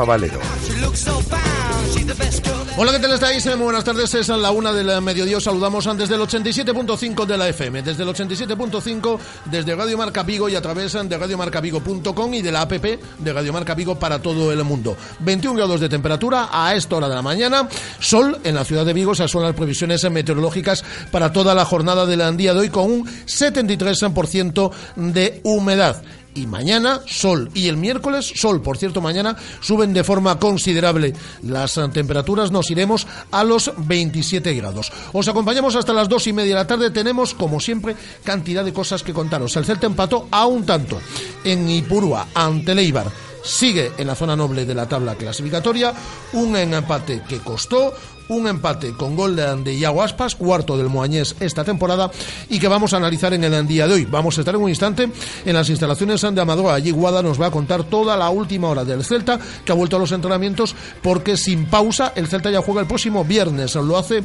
Rafa Valero. Hola, ¿qué tal estáis? Muy buenas tardes, es la una del mediodía. Os saludamos desde el 87.5 de la FM, desde el 87.5, desde Radio Marca Vigo y a través de radiomarcavigo.com y de la app de Radio Marca Vigo para todo el mundo. 21 grados de temperatura a esta hora de la mañana, sol en la ciudad de Vigo, esas son las previsiones meteorológicas para toda la jornada del día de hoy con un 73% de humedad y mañana sol y el miércoles sol. Por cierto, mañana suben de forma considerable las eh, temperaturas, nos iremos a los 27 grados. Os acompañamos hasta las dos y media de la tarde. Tenemos, como siempre, cantidad de cosas que contaros. El Celta empató a un tanto en Ipurúa ante Leibar sigue en la zona noble de la tabla clasificatoria, un empate que costó, un empate con gol de Iago Aspas, cuarto del Moañés esta temporada, y que vamos a analizar en el día de hoy. Vamos a estar en un instante en las instalaciones de Amador. Allí Guada nos va a contar toda la última hora del Celta, que ha vuelto a los entrenamientos, porque sin pausa el Celta ya juega el próximo viernes. Lo hace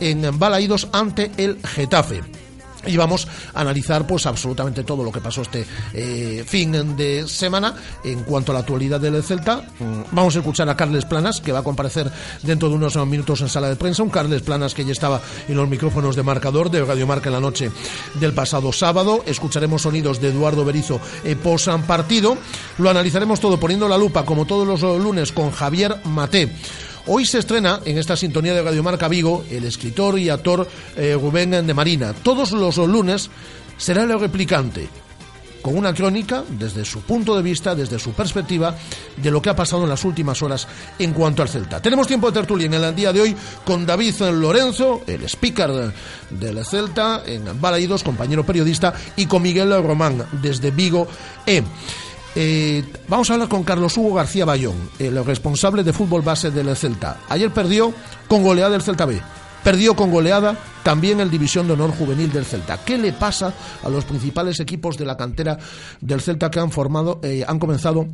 en Balaídos ante el Getafe y vamos a analizar pues absolutamente todo lo que pasó este eh, fin de semana en cuanto a la actualidad del Celta. Mm, vamos a escuchar a Carles Planas, que va a comparecer dentro de unos minutos en sala de prensa. Un Carles Planas que ya estaba en los micrófonos de marcador de Radio Marca en la noche del pasado sábado. Escucharemos sonidos de Eduardo Berizo eh, posan partido. Lo analizaremos todo poniendo la lupa, como todos los lunes, con Javier Maté. Hoy se estrena en esta sintonía de Radio Marca Vigo el escritor y actor eh, Rubén de Marina. Todos los lunes será el replicante con una crónica desde su punto de vista, desde su perspectiva, de lo que ha pasado en las últimas horas en cuanto al Celta. Tenemos tiempo de tertulia en el día de hoy con David Lorenzo, el speaker del Celta en Balaídos, compañero periodista, y con Miguel Román desde Vigo E. Eh, vamos a hablar con Carlos Hugo García Bayón, el responsable de fútbol base del Celta. Ayer perdió con goleada el Celta B. Perdió con goleada también el División de Honor Juvenil del Celta. ¿Qué le pasa a los principales equipos de la cantera del Celta que han formado, eh, han comenzado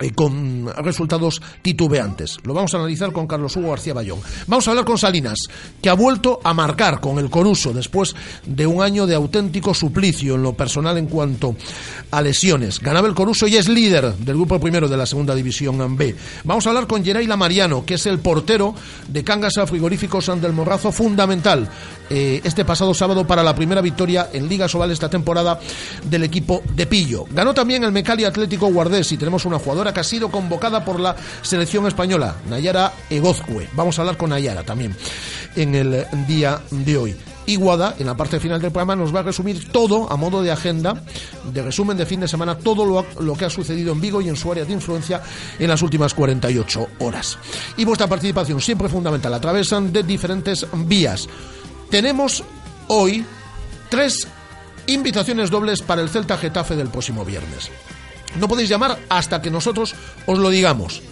eh, con resultados titubeantes. Lo vamos a analizar con Carlos Hugo García Bayón. Vamos a hablar con Salinas, que ha vuelto a marcar con el Coruso después de un año de auténtico suplicio en lo personal en cuanto a lesiones. Ganaba el Coruso y es líder del grupo primero de la segunda división B. Vamos a hablar con Gereila Mariano, que es el portero de Cangas a Frigoríficos del Morrazo, fundamental eh, este pasado sábado para la primera victoria en Liga Sobal esta temporada del equipo de Pillo. Ganó también el Mecali Atlético Guardés y tenemos una jugadora que ha sido convocada por la selección española, Nayara Egozcue. Vamos a hablar con Nayara también en el día de hoy. Iguada, en la parte final del programa, nos va a resumir todo a modo de agenda, de resumen de fin de semana, todo lo, lo, que ha sucedido en Vigo y en su área de influencia en las últimas 48 horas. Y vuestra participación siempre fundamental a través de diferentes vías. Tenemos hoy tres invitaciones dobles para el Celta Getafe del próximo viernes. No podéis llamar hasta que nosotros os lo digamos.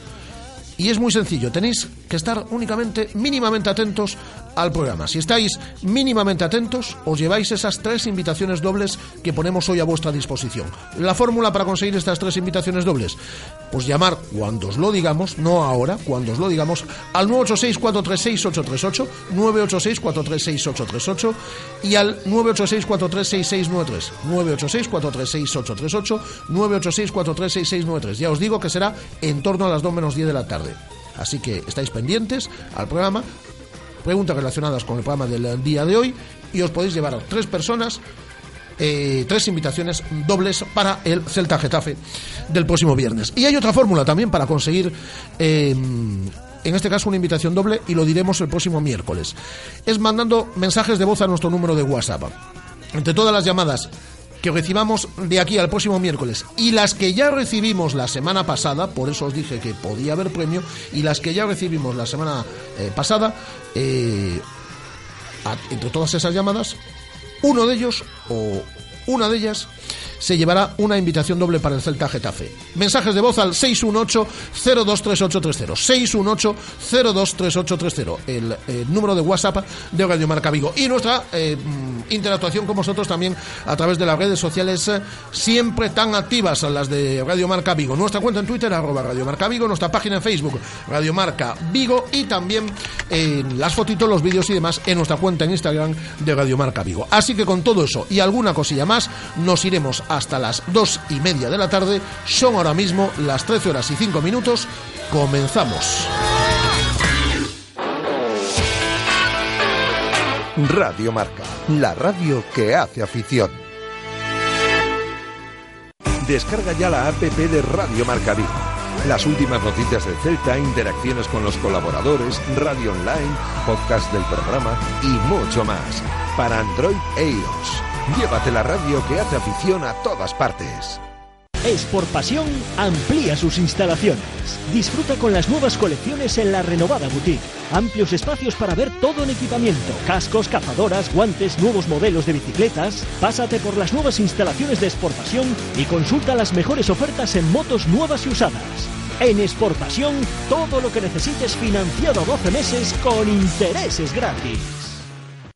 Y es muy sencillo, tenéis que estar únicamente mínimamente atentos al programa. Si estáis mínimamente atentos, os lleváis esas tres invitaciones dobles que ponemos hoy a vuestra disposición. La fórmula para conseguir estas tres invitaciones dobles, pues llamar cuando os lo digamos, no ahora, cuando os lo digamos, al 986-436-838, 986-436-838 y al 986-436-693, 986-436-838, 986-436-693. Ya os digo que será en torno a las 2 menos 10 de la tarde. Así que estáis pendientes al programa preguntas relacionadas con el programa del día de hoy y os podéis llevar tres personas eh, tres invitaciones dobles para el Celta Getafe del próximo viernes. Y hay otra fórmula también para conseguir, eh, en este caso, una invitación doble y lo diremos el próximo miércoles. Es mandando mensajes de voz a nuestro número de WhatsApp. Entre todas las llamadas recibamos de aquí al próximo miércoles. Y las que ya recibimos la semana pasada, por eso os dije que podía haber premio, y las que ya recibimos la semana eh, pasada, entre todas esas llamadas, uno de ellos o una de ellas se llevará una invitación doble para el Celta Getafe. Mensajes de voz al 618-023830. 618-023830. El, el, número de WhatsApp de Radio Marca Vigo. Y nuestra eh, interactuación con vosotros también a través de las redes sociales eh, siempre tan activas, las de Radio Marca Vigo. Nuestra cuenta en Twitter, arroba Radio Marca Vigo. Nuestra página en Facebook, Radio Marca Vigo. Y también eh, las fotitos, los vídeos y demás en nuestra cuenta en Instagram de Radio Marca Vigo. Así que con todo eso y alguna cosilla más, nos iremos hasta las dos y media de la tarde. Son ahora mismo las 13 horas y 5 minutos. Comenzamos. Radio Marca, la radio que hace afición. Descarga ya la app de Radio Marca Vigo. Las últimas noticias del Celta, interacciones con los colaboradores, radio online, podcast del programa y mucho más. Para Android e iOS. Llévate la radio que hace afición a todas partes. Sport Pasión amplía sus instalaciones. Disfruta con las nuevas colecciones en la renovada boutique. Amplios espacios para ver todo en equipamiento, cascos, cazadoras, guantes, nuevos modelos de bicicletas. Pásate por las nuevas instalaciones de Sport Pasión y consulta las mejores ofertas en motos nuevas y usadas. En Sport Pasión, todo lo que necesites financiado a 12 meses con intereses gratis.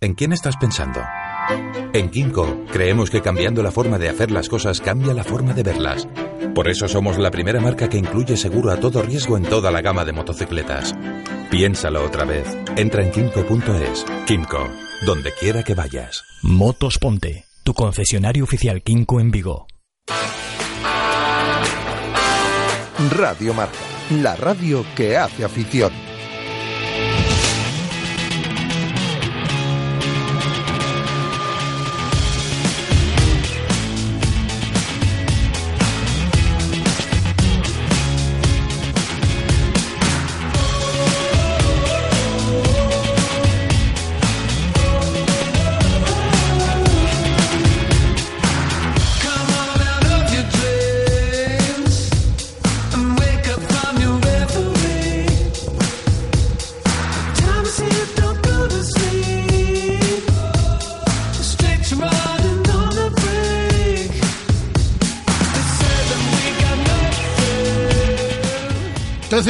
¿En quién estás pensando? En Kimco creemos que cambiando la forma de hacer las cosas cambia la forma de verlas. Por eso somos la primera marca que incluye seguro a todo riesgo en toda la gama de motocicletas. Piénsalo otra vez. Entra en kimco.es. Kimco, donde quiera que vayas. Motos Ponte, tu concesionario oficial Kimco en Vigo. Radio Marca, la radio que hace afición.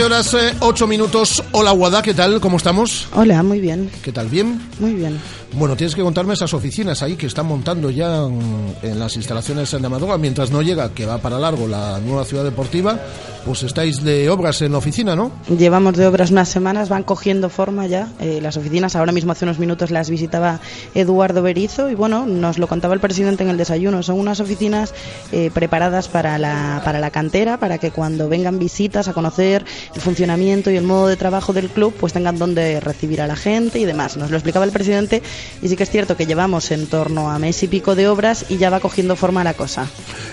Horas, 8 minutos. Hola, Guada, ¿qué tal? ¿Cómo estamos? Hola, muy bien. ¿Qué tal? ¿Bien? Muy bien. Bueno, tienes que contarme esas oficinas ahí que están montando ya en, las instalaciones de Amadora, mientras no llega, que va para largo la nueva ciudad deportiva, pues estáis de obras en la oficina, ¿no? Llevamos de obras unas semanas, van cogiendo forma ya eh, las oficinas. Ahora mismo hace unos minutos las visitaba Eduardo Berizo y bueno, nos lo contaba el presidente en el desayuno. Son unas oficinas eh, preparadas para la, para la cantera, para que cuando vengan visitas a conocer el funcionamiento y el modo de trabajo del club, pues tengan donde recibir a la gente y demás. Nos lo explicaba el presidente Y sí que es cierto que llevamos en torno a mes y pico de obras y ya va cogiendo forma la cosa.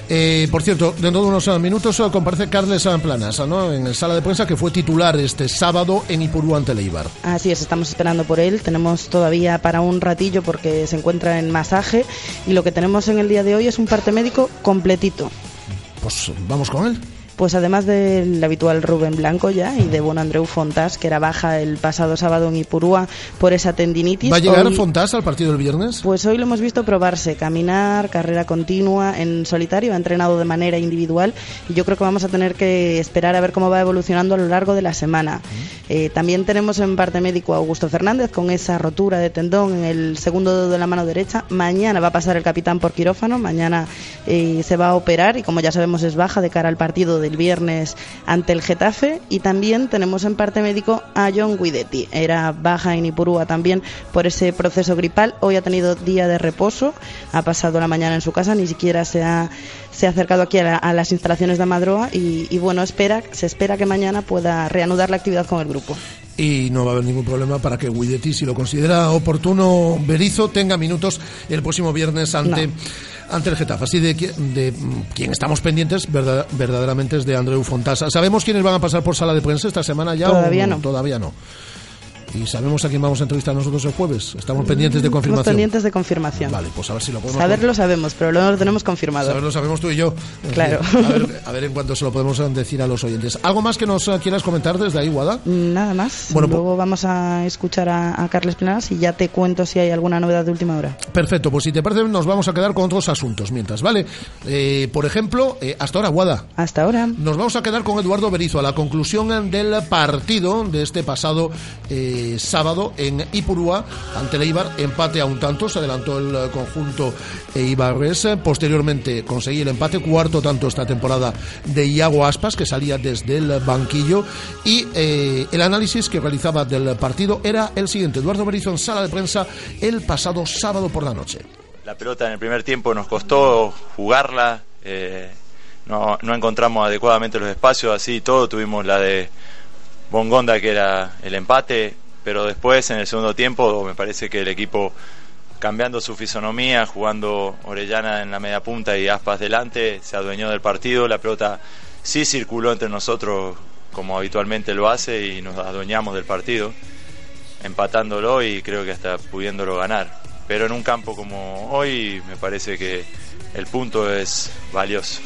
Eh, por cierto, dentro de unos minutos comparece Carles Planas, ¿no? En sala de prensa que fue titular este sábado en Ipurú ante Leibar. Así es, estamos esperando por él. Tenemos todavía para un ratillo porque se encuentra en masaje y lo que tenemos en el día de hoy es un parte médico completito. Pues vamos con él pues además del habitual Rubén Blanco ya y de bueno Andreu Fontás, que era baja el pasado sábado en Ipurúa por esa tendinitis. ¿Va a llegar Fontás al partido del viernes? Pues hoy lo hemos visto probarse, caminar, carrera continua en solitario, ha entrenado de manera individual y yo creo que vamos a tener que esperar a ver cómo va evolucionando a lo largo de la semana. Eh, también tenemos en parte médico a Augusto Fernández con esa rotura de tendón en el segundo dedo de la mano derecha. Mañana va a pasar el capitán por quirófano, mañana eh, se va a operar y como ya sabemos es baja de cara al partido de el viernes ante el Getafe y también tenemos en parte médico a John Guidetti. Era baja en Ipurúa también por ese proceso gripal. Hoy ha tenido día de reposo, ha pasado la mañana en su casa, ni siquiera se ha, se ha acercado aquí a, las instalaciones de Amadroa y, bueno, espera, se espera que mañana pueda reanudar la actividad con el grupo y no va a haber ningún problema para que Guidetti, si lo considera oportuno, Berizo, tenga minutos el próximo viernes ante ante el Getafe. Así de, de mm, quien estamos pendientes verdaderamente es de Andreu Fontasa. ¿Sabemos quiénes van a pasar por sala de prensa esta semana ya? Todavía no. Todavía no. ¿Y sabemos a quién vamos a entrevistar nosotros el jueves? ¿Estamos pendientes de mm, confirmación? Estamos pendientes de confirmación. Vale, pues a ver si lo podemos... Saberlo sabemos, pero lo tenemos confirmado. Saberlo sabemos tú y yo. Claro. A ver, en cuánto se lo podemos decir a los oyentes. ¿Algo más que nos quieras comentar desde ahí, Guada? Nada más. Bueno, Luego pues- vamos a escuchar a, Carles Planas y ya te cuento si hay alguna novedad de última hora. Perfecto, pues si te parece nos vamos a quedar con otros asuntos mientras, ¿vale? Eh, por ejemplo, eh, hasta ahora, Guada. Hasta ahora. Nos vamos a quedar con Eduardo Berizo a la conclusión del partido de este pasado eh, sábado en Ipurúa ante el Eibar, empate a un tanto, se adelantó el eh, conjunto Eibarres, posteriormente conseguí el empate, cuarto tanto esta temporada de Iago Aspas, que salía desde el banquillo, y eh, el análisis que realizaba del partido era el siguiente, Eduardo Berizzo en sala de prensa el pasado sábado por la noche. La pelota en el primer tiempo nos costó jugarla, eh, no, no encontramos adecuadamente los espacios, así todo, tuvimos la de Bongonda que era el empate, pero después en el segundo tiempo me parece que el equipo cambiando su fisonomía, jugando Orellana en la media punta y Aspas delante, se adueñó del partido, la pelota sí circuló entre nosotros como habitualmente lo hace y nos adueñamos del partido, empatándolo y creo que hasta pudiéndolo ganar. Pero en un campo como hoy me parece que el punto es valioso.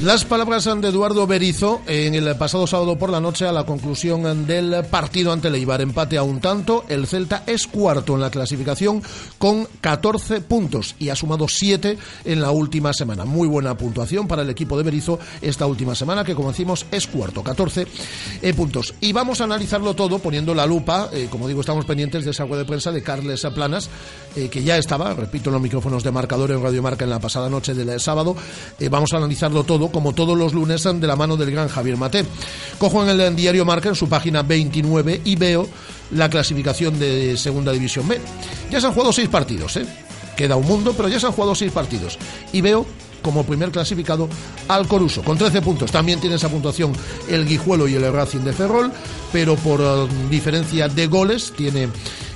Las palabras de Eduardo Berizo en el pasado sábado por la noche a la conclusión del partido ante Leibar. Empate a un tanto. El Celta es cuarto en la clasificación con 14 puntos y ha sumado 7 en la última semana. Muy buena puntuación para el equipo de Berizo esta última semana, que como decimos es cuarto, 14 eh, puntos. Y vamos a analizarlo todo poniendo la lupa. Eh, como digo, estamos pendientes de esa web de prensa de Carles Planas, eh, que ya estaba, repito, en los micrófonos de marcador en Radio Marca en la pasada noche del sábado. vamos a analizarlo todo como todos los lunes, de la mano del gran Javier Mate. Cojo en el diario Marca, en su página 29, y veo la clasificación de Segunda División B. Ya se han jugado seis partidos, ¿eh? Queda un mundo, pero ya se han jugado seis partidos. Y veo como primer clasificado al Coruso, con 13 puntos. También tiene esa puntuación el Guijuelo y el Racing de Ferrol, pero por eh, diferencia de goles tiene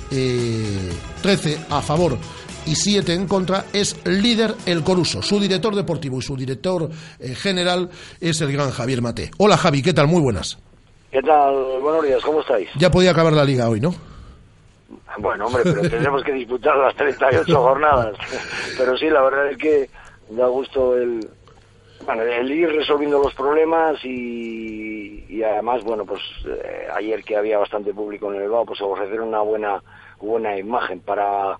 13 eh, a favor y 7 en contra, es líder el Coruso. Su director deportivo y su director eh, general es el gran Javier Mate. Hola Javi, ¿qué tal? Muy buenas. ¿Qué tal? Buenos días, ¿cómo estáis? Ya podía acabar la liga hoy, ¿no? Bueno, hombre, pero tenemos que disputar las 38 jornadas. Pero sí, la verdad es que da gusto el, bueno, el ir resolviendo los problemas y, y además, bueno, pues eh, ayer que había bastante público en el Bilbao, pues ofrecer una buena, buena imagen para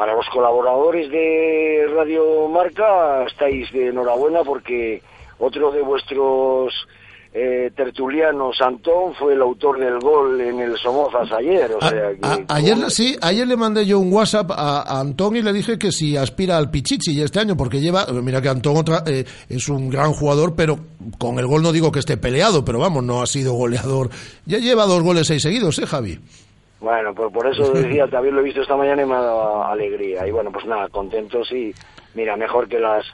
para los colaboradores de Radio Marca estáis de enhorabuena porque otro de vuestros eh, tertulianos, Antón, fue el autor del gol en el Somozas ayer. O sea, ayer sí, ayer le mandé yo un WhatsApp a, Antón y le dije que si aspira al Pichichi este año, porque lleva, mira que Antón otra, eh, es un gran jugador, pero con el gol no digo que esté peleado, pero vamos, no ha sido goleador. Ya lleva dos goles seis seguidos, ¿eh, Javi? Bueno, pues por eso decía, también lo he visto esta mañana y me ha dado alegría. Y bueno, pues nada, contentos y mira, mejor que las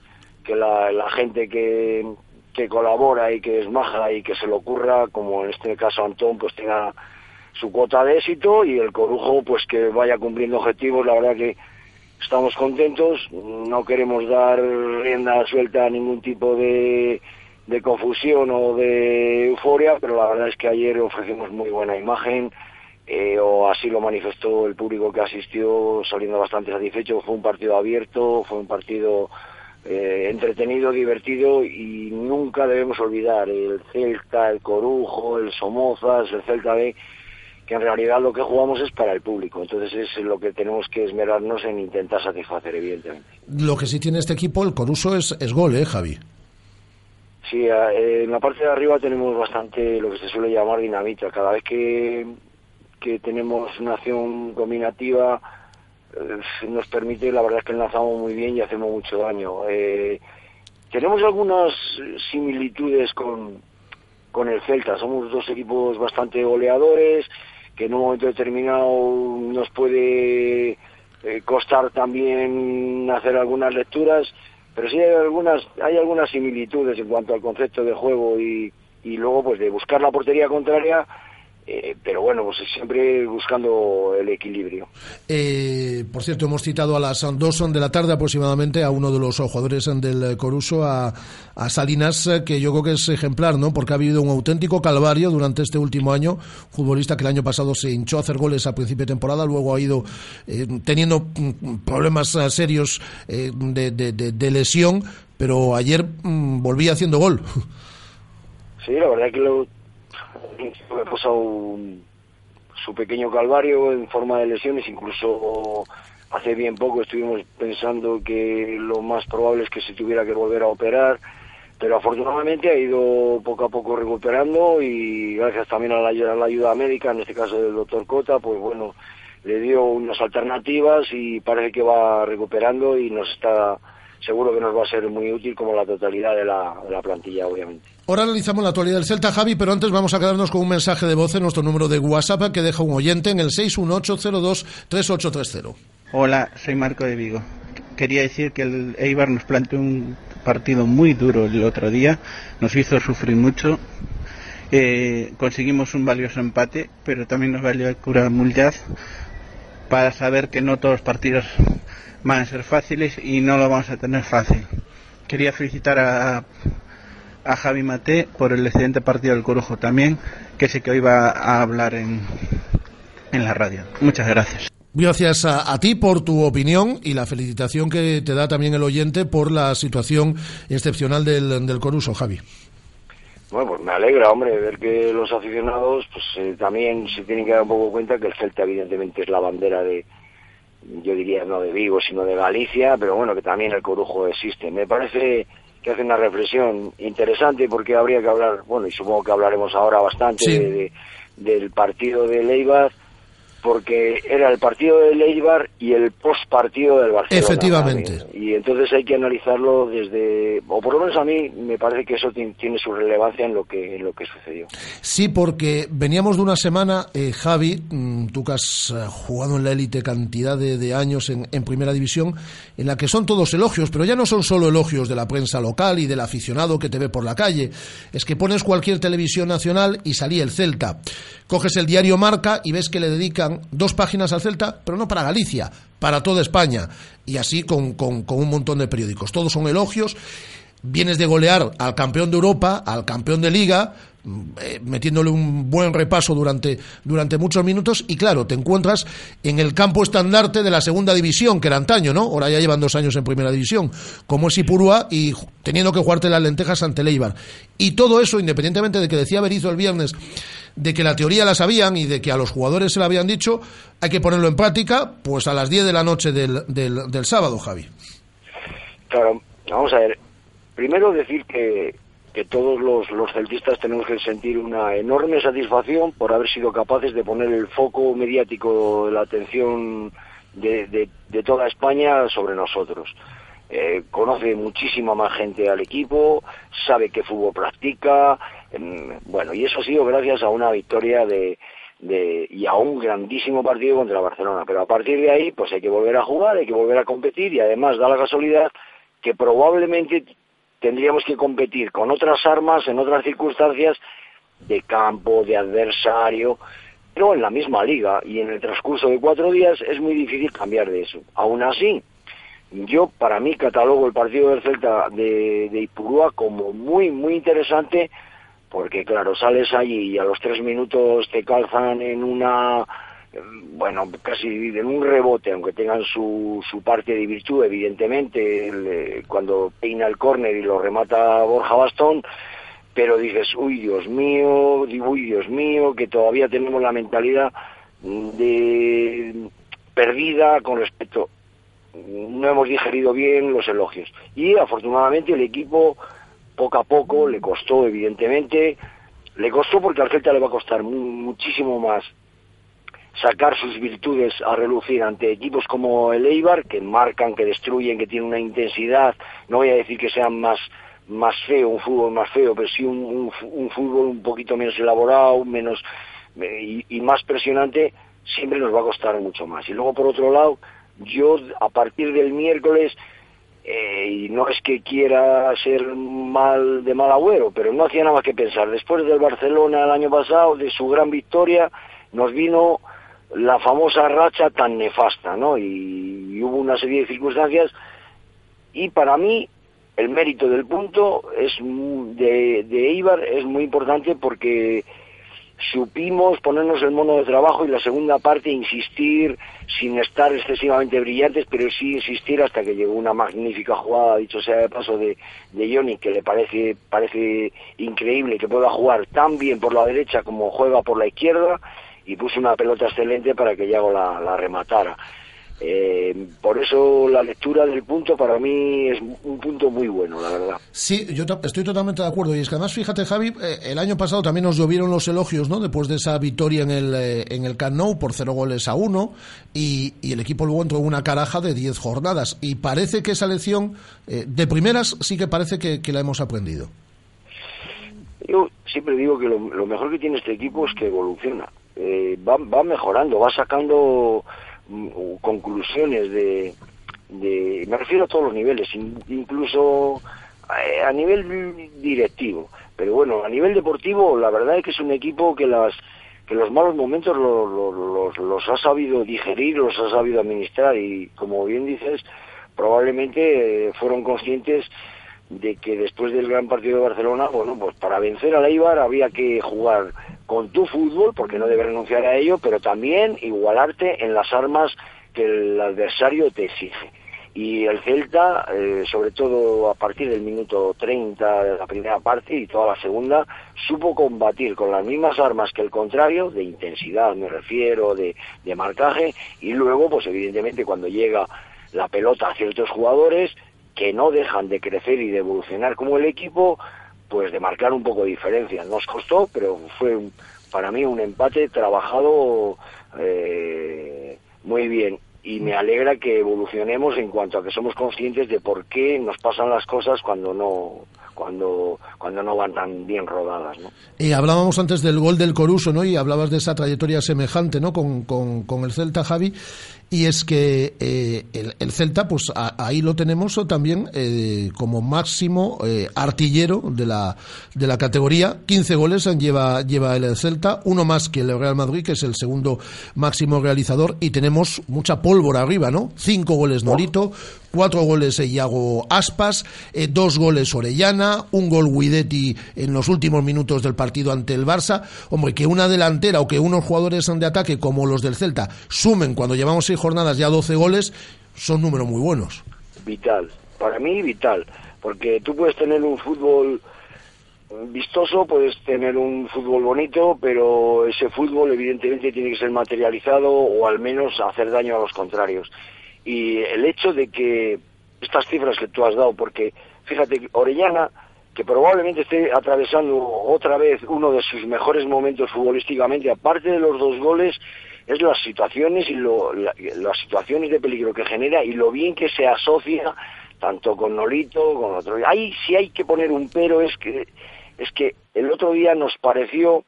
que la, la gente que, que colabora y que es maja y que se lo ocurra, como en este caso Antón, pues tenga su cuota de éxito y el Corujo pues que vaya cumpliendo objetivos, la verdad que estamos contentos, no queremos dar rienda suelta a ningún tipo de, de confusión o de euforia, pero la verdad es que ayer ofrecimos muy buena imagen, eh, o así lo manifestó el público que asistió saliendo bastante satisfecho. Fue un partido abierto, fue un partido eh, entretenido, divertido y nunca debemos olvidar el Celta, el Corujo, el Somozas, el Celta B, que en realidad lo que jugamos es para el público. Entonces es lo que tenemos que esmerarnos en intentar satisfacer, evidentemente. Lo que sí tiene este equipo, el Coruso, es, es gol, ¿eh, Javi? Sí, en la parte de arriba tenemos bastante lo que se suele llamar dinamita. Cada vez que que tenemos una acción combinativa eh, nos permite, la verdad es que enlazamos muy bien y hacemos mucho daño. Eh, tenemos algunas similitudes con, con el Celta, somos dos equipos bastante goleadores, que en un momento determinado nos puede eh, costar también hacer algunas lecturas, pero sí hay algunas, hay algunas similitudes en cuanto al concepto de juego y, y luego pues de buscar la portería contraria eh, pero bueno, pues siempre buscando el equilibrio. Eh, por cierto, hemos citado a las dos de la tarde aproximadamente a uno de los jugadores del Coruso, a, Salinas, que yo creo que es ejemplar, ¿no? Porque ha habido un auténtico calvario durante este último año. Futbolista que el año pasado se hinchó a hacer goles a principio de temporada, luego ha ido eh, teniendo mm, problemas serios de, de, lesión, pero ayer mm, volvía haciendo gol. Sí, la verdad que lo pasado su pequeño calvario en forma de lesiones, incluso hace bien poco estuvimos pensando que lo más probable es que se tuviera que volver a operar, pero afortunadamente ha ido poco a poco recuperando y gracias también a la, a la ayuda médica, en este caso del doctor Cota, pues bueno, le dio unas alternativas y parece que va recuperando y nos está seguro que nos va a ser muy útil como la totalidad de la, de la plantilla, obviamente. Ahora analizamos la actualidad del Celta, Javi, pero antes vamos a quedarnos con un mensaje de voz en nuestro número de WhatsApp que deja un oyente en el 618023830. Hola, soy Marco de Vigo. Quería decir que el Eibar nos planteó un partido muy duro el otro día, nos hizo sufrir mucho. Eh, conseguimos un valioso empate, pero también nos valió el cura Mullaz para saber que no todos los partidos van a ser fáciles y no lo vamos a tener fácil. Quería felicitar a a Javi Mate por el excelente partido del Corujo también, que sé que hoy va a hablar en, en la radio. Muchas gracias. Gracias a, ti por tu opinión y la felicitación que te da también el oyente por la situación excepcional del, del Coruso, Javi. Bueno, pues me alegra, hombre, ver que los aficionados pues eh, también se tienen que dar un poco cuenta que el Celta evidentemente es la bandera de, yo diría no de Vigo, sino de Galicia, pero bueno, que también el Corujo existe. Me parece que hace una reflexión interesante porque habría que hablar, bueno, y supongo que hablaremos ahora bastante del partido de Leibar porque era el partido del Eibar y el postpartido del Barcelona. Efectivamente. Y entonces hay que analizarlo desde, o por lo menos a mí me parece que eso tiene su relevancia en lo que en lo que sucedió. Sí, porque veníamos de una semana, eh, Javi, mm, tú que has eh, jugado en la élite cantidad de, años en, en, Primera División, en la que son todos elogios, pero ya no son solo elogios de la prensa local y del aficionado que te ve por la calle. Es que pones cualquier televisión nacional y salía el Celta. Coges el diario Marca y ves que le dedican dos páginas al Celta, pero no para Galicia, para toda España. Y así con, con, un montón de periódicos. Todos son elogios. Vienes de golear al campeón de Europa, al campeón de Liga, eh, metiéndole un buen repaso durante, durante muchos minutos y claro, te encuentras en el campo estandarte de la segunda división, que era antaño, ¿no? Ahora ya llevan dos años en primera división, como es Ipurúa y teniendo que jugarte las lentejas ante Leibar. Y todo eso, independientemente de que decía Berizo el viernes de que la teoría la sabían y de que a los jugadores se la habían dicho, hay que ponerlo en práctica pues a las 10 de la noche del, del, sábado, Javi. Claro, vamos a ver. Primero decir que, que todos los, los celtistas tenemos que sentir una enorme satisfacción por haber sido capaces de poner el foco mediático de la atención de, de, toda España sobre nosotros. Eh, conoce muchísima más gente al equipo, sabe qué fútbol practica, bueno, y eso ha sido gracias a una victoria de, de, y a un grandísimo partido contra Barcelona. Pero a partir de ahí, pues hay que volver a jugar, hay que volver a competir y además da la casualidad que probablemente tendríamos que competir con otras armas en otras circunstancias de campo, de adversario, pero en la misma liga y en el transcurso de cuatro días es muy difícil cambiar de eso. Aún así, yo para mí catalogo el partido del Celta de, de Ipurúa como muy, muy interesante porque claro, sales allí y a los tres minutos te calzan en una bueno, casi en un rebote, aunque tengan su, su parte de virtud, evidentemente, eh, cuando peina el córner y lo remata Borja Bastón, pero dices, uy, Dios mío, uy, Dios mío, que todavía tenemos la mentalidad de perdida con respecto, no hemos digerido bien los elogios. Y afortunadamente el equipo, poco a poco, le costó, evidentemente, le costó porque al Celta le va a costar muchísimo más sacar sus virtudes a relucir ante equipos como el Eibar, que marcan, que destruyen, que tienen una intensidad, no voy a decir que sean más más feo, un fútbol más feo, pero sí un, un, fútbol un poquito menos elaborado, menos y, y, más presionante, siempre nos va a costar mucho más. Y luego, por otro lado, yo a partir del miércoles, eh, y no es que quiera ser mal de mal agüero, pero no hacía nada más que pensar. Después del Barcelona el año pasado, de su gran victoria, nos vino la famosa racha tan nefasta, ¿no? Y, hubo una serie de circunstancias y para mí el mérito del punto es de, de Eibar es muy importante porque supimos ponernos el mono de trabajo y la segunda parte insistir sin estar excesivamente brillantes, pero sí insistir hasta que llegó una magnífica jugada, dicho sea de paso, de, de Johnny, que le parece, parece increíble que pueda jugar tan bien por la derecha como juega por la izquierda y puso una pelota excelente para que Yago la, la rematara. Eh, por eso la lectura del punto para mí es un punto muy bueno, la verdad. Sí, yo estoy totalmente de acuerdo. Y es que además, fíjate, Javi, eh, el año pasado también nos llovieron los elogios, ¿no? Después de esa victoria en el, eh, en el Camp Nou por cero goles a uno. Y, y, el equipo luego entró en una caraja de diez jornadas. Y parece que esa lección, de primeras, sí que parece que, que, la hemos aprendido. Yo siempre digo que lo, lo mejor que tiene este equipo es que evoluciona eh, va, va mejorando, va sacando mm, conclusiones de, me refiero a todos los niveles, incluso eh, a, nivel directivo. Pero bueno, a nivel deportivo, la verdad es que es un equipo que las que los malos momentos los, los, los ha sabido digerir, los ha sabido administrar y, como bien dices, probablemente eh, fueron conscientes de que después del gran partido de Barcelona, bueno, pues para vencer a Eibar había que jugar con tu fútbol, porque no debes renunciar a ello, pero también igualarte en las armas que el adversario te exige. Y el Celta, eh, sobre todo a partir del minuto 30 de la primera parte y toda la segunda, supo combatir con las mismas armas que el contrario, de intensidad me refiero, de, de marcaje, y luego, pues evidentemente cuando llega la pelota a ciertos jugadores, que no dejan de crecer y de evolucionar como el equipo, pues de marcar un poco de diferencia. Nos costó, pero fue para mí un empate trabajado eh, muy bien y me alegra que evolucionemos en cuanto a que somos conscientes de por qué nos pasan las cosas cuando no cuando cuando no van tan bien rodadas, ¿no? Y hablábamos antes del gol del Coruso, ¿no? Y hablabas de esa trayectoria semejante, ¿no? Con, con, con el Celta Javi y es que eh, el, el, Celta, pues ahí lo tenemos también eh, como máximo eh, artillero de la, de la categoría. 15 goles lleva, lleva el Celta, uno más que el Real Madrid, que es el segundo máximo realizador, y tenemos mucha pólvora arriba, ¿no? Cinco goles Norito, cuatro goles Iago Aspas, eh, dos goles Orellana, un gol Guidetti en los últimos minutos del partido ante el Barça. Hombre, que una delantera o que unos jugadores de ataque como los del Celta sumen cuando llevamos jornadas ya 12 goles, son números muy buenos. Vital, para mí vital, porque tú puedes tener un fútbol vistoso, puedes tener un fútbol bonito, pero ese fútbol evidentemente tiene que ser materializado o al menos hacer daño a los contrarios y el hecho de que estas cifras que tú has dado, porque fíjate, Orellana, que probablemente esté atravesando otra vez uno de sus mejores momentos futbolísticamente, aparte de los dos goles, es las situaciones y lo, las situaciones de peligro que genera y lo bien que se asocia tanto con Nolito, con otro. Ahí sí hay que poner un pero, es que, es que el otro día nos pareció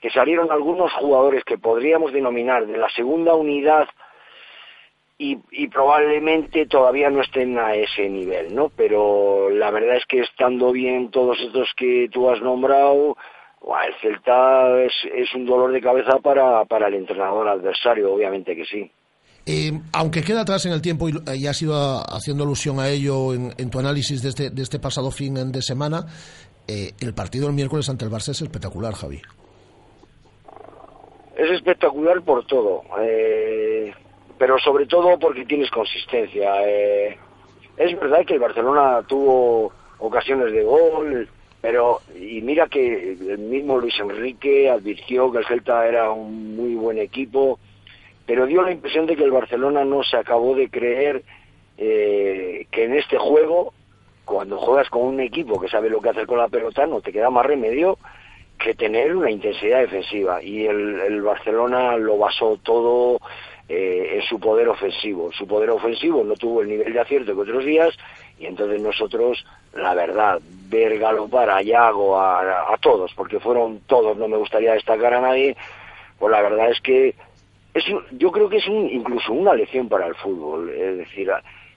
que salieron algunos jugadores que podríamos denominar de la segunda unidad y, probablemente todavía no estén a ese nivel, ¿no? Pero la verdad es que estando bien todos estos que tú has nombrado, el Celta es, es un dolor de cabeza para, para el entrenador adversario, obviamente que sí. Eh, aunque queda atrás en el tiempo y, y has ido haciendo alusión a ello en, en tu análisis de este, de este, pasado fin de semana, eh, el partido del miércoles ante el Barça es espectacular, Javi. Es espectacular por todo, eh, pero sobre todo porque tienes consistencia. Eh, es verdad que el Barcelona tuvo ocasiones de gol, pero y mira que el mismo Luis Enrique advirtió que el Celta era un muy buen equipo pero dio la impresión de que el Barcelona no se acabó de creer eh, que en este juego, cuando juegas con un equipo que sabe lo que hacer con la pelota, no te queda más remedio que tener una intensidad defensiva. Y el, Barcelona lo basó todo eh, en su poder ofensivo. Su poder ofensivo no tuvo el nivel de acierto que otros días, y entonces nosotros, la verdad, ver galopar a Yago, a, a todos, porque fueron todos, no me gustaría destacar a nadie, pues la verdad es que es, yo creo que es incluso una lección para el fútbol. Es decir,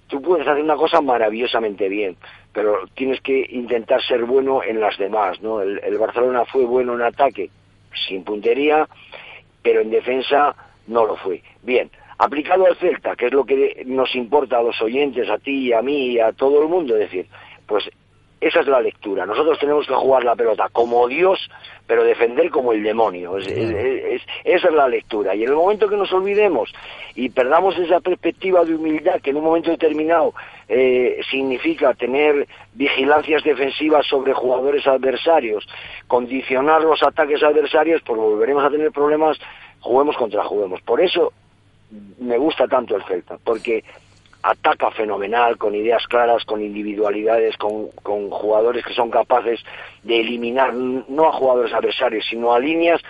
tú puedes hacer una cosa maravillosamente bien, pero tienes que intentar ser bueno en las demás. ¿no? El, el Barcelona fue bueno en ataque, sin puntería, pero en defensa no lo fue. Bien, aplicado al Celta, que es lo que nos importa a los oyentes, a ti, a mí y a todo el mundo, es decir, pues esa es la lectura. Nosotros tenemos que jugar la pelota como Dios, pero defender como el demonio. Es, esa es la lectura. Y en el momento que nos olvidemos y perdamos esa perspectiva de humildad que en un momento determinado eh, significa tener vigilancias defensivas sobre jugadores adversarios, condicionar los ataques adversarios, pues volveremos a tener problemas, juguemos contra juguemos. Por eso me gusta tanto el Celta, porque ataca fenomenal, con ideas claras, con individualidades, con, jugadores que son capaces de eliminar no a jugadores adversarios, sino a líneas,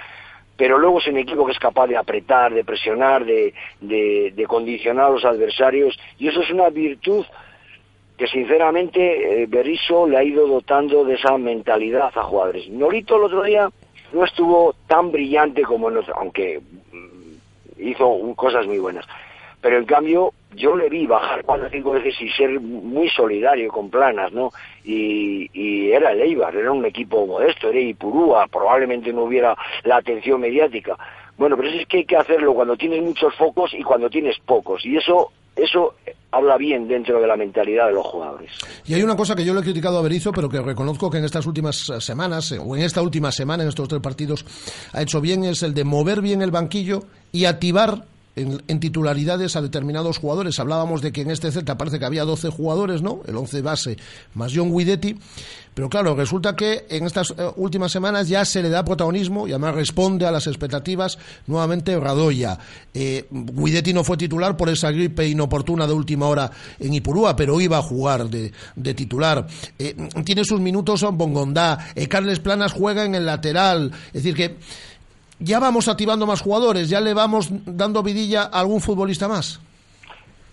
pero luego es un equipo que es capaz de apretar, de presionar, de, de, condicionar a los adversarios, y eso es una virtud que sinceramente eh, Berizzo le ha ido dotando de esa mentalidad a jugadores. Norito el otro día no estuvo tan brillante como en aunque mm, hizo cosas muy buenas pero en cambio yo le vi bajar cuatro o cinco veces y ser muy solidario con Planas, ¿no? Y, era el Eibar, era un equipo modesto, era Ipurúa, probablemente no hubiera la atención mediática. Bueno, pero es que hay que hacerlo cuando tienes muchos focos y cuando tienes pocos, y eso eso habla bien dentro de la mentalidad de los jugadores. Y hay una cosa que yo le he criticado a Berizzo, pero que reconozco que en estas últimas semanas, eh, o en esta última semana, en estos tres partidos, ha hecho bien, es el de mover bien el banquillo y activar en, titularidades a determinados jugadores. Hablábamos de que en este Celta parece que había 12 jugadores, ¿no? El 11 base más John Guidetti. Pero claro, resulta que en estas eh, últimas semanas ya se le da protagonismo y además responde a las expectativas nuevamente Radoya. Eh, Guidetti no fue titular por esa gripe inoportuna de última hora en Ipurúa, pero iba a jugar de, titular. Eh, tiene sus minutos en Bongondá. Eh, Carles Planas juega en el lateral. Es decir, que ya vamos activando más jugadores, ya le vamos dando vidilla a algún futbolista más.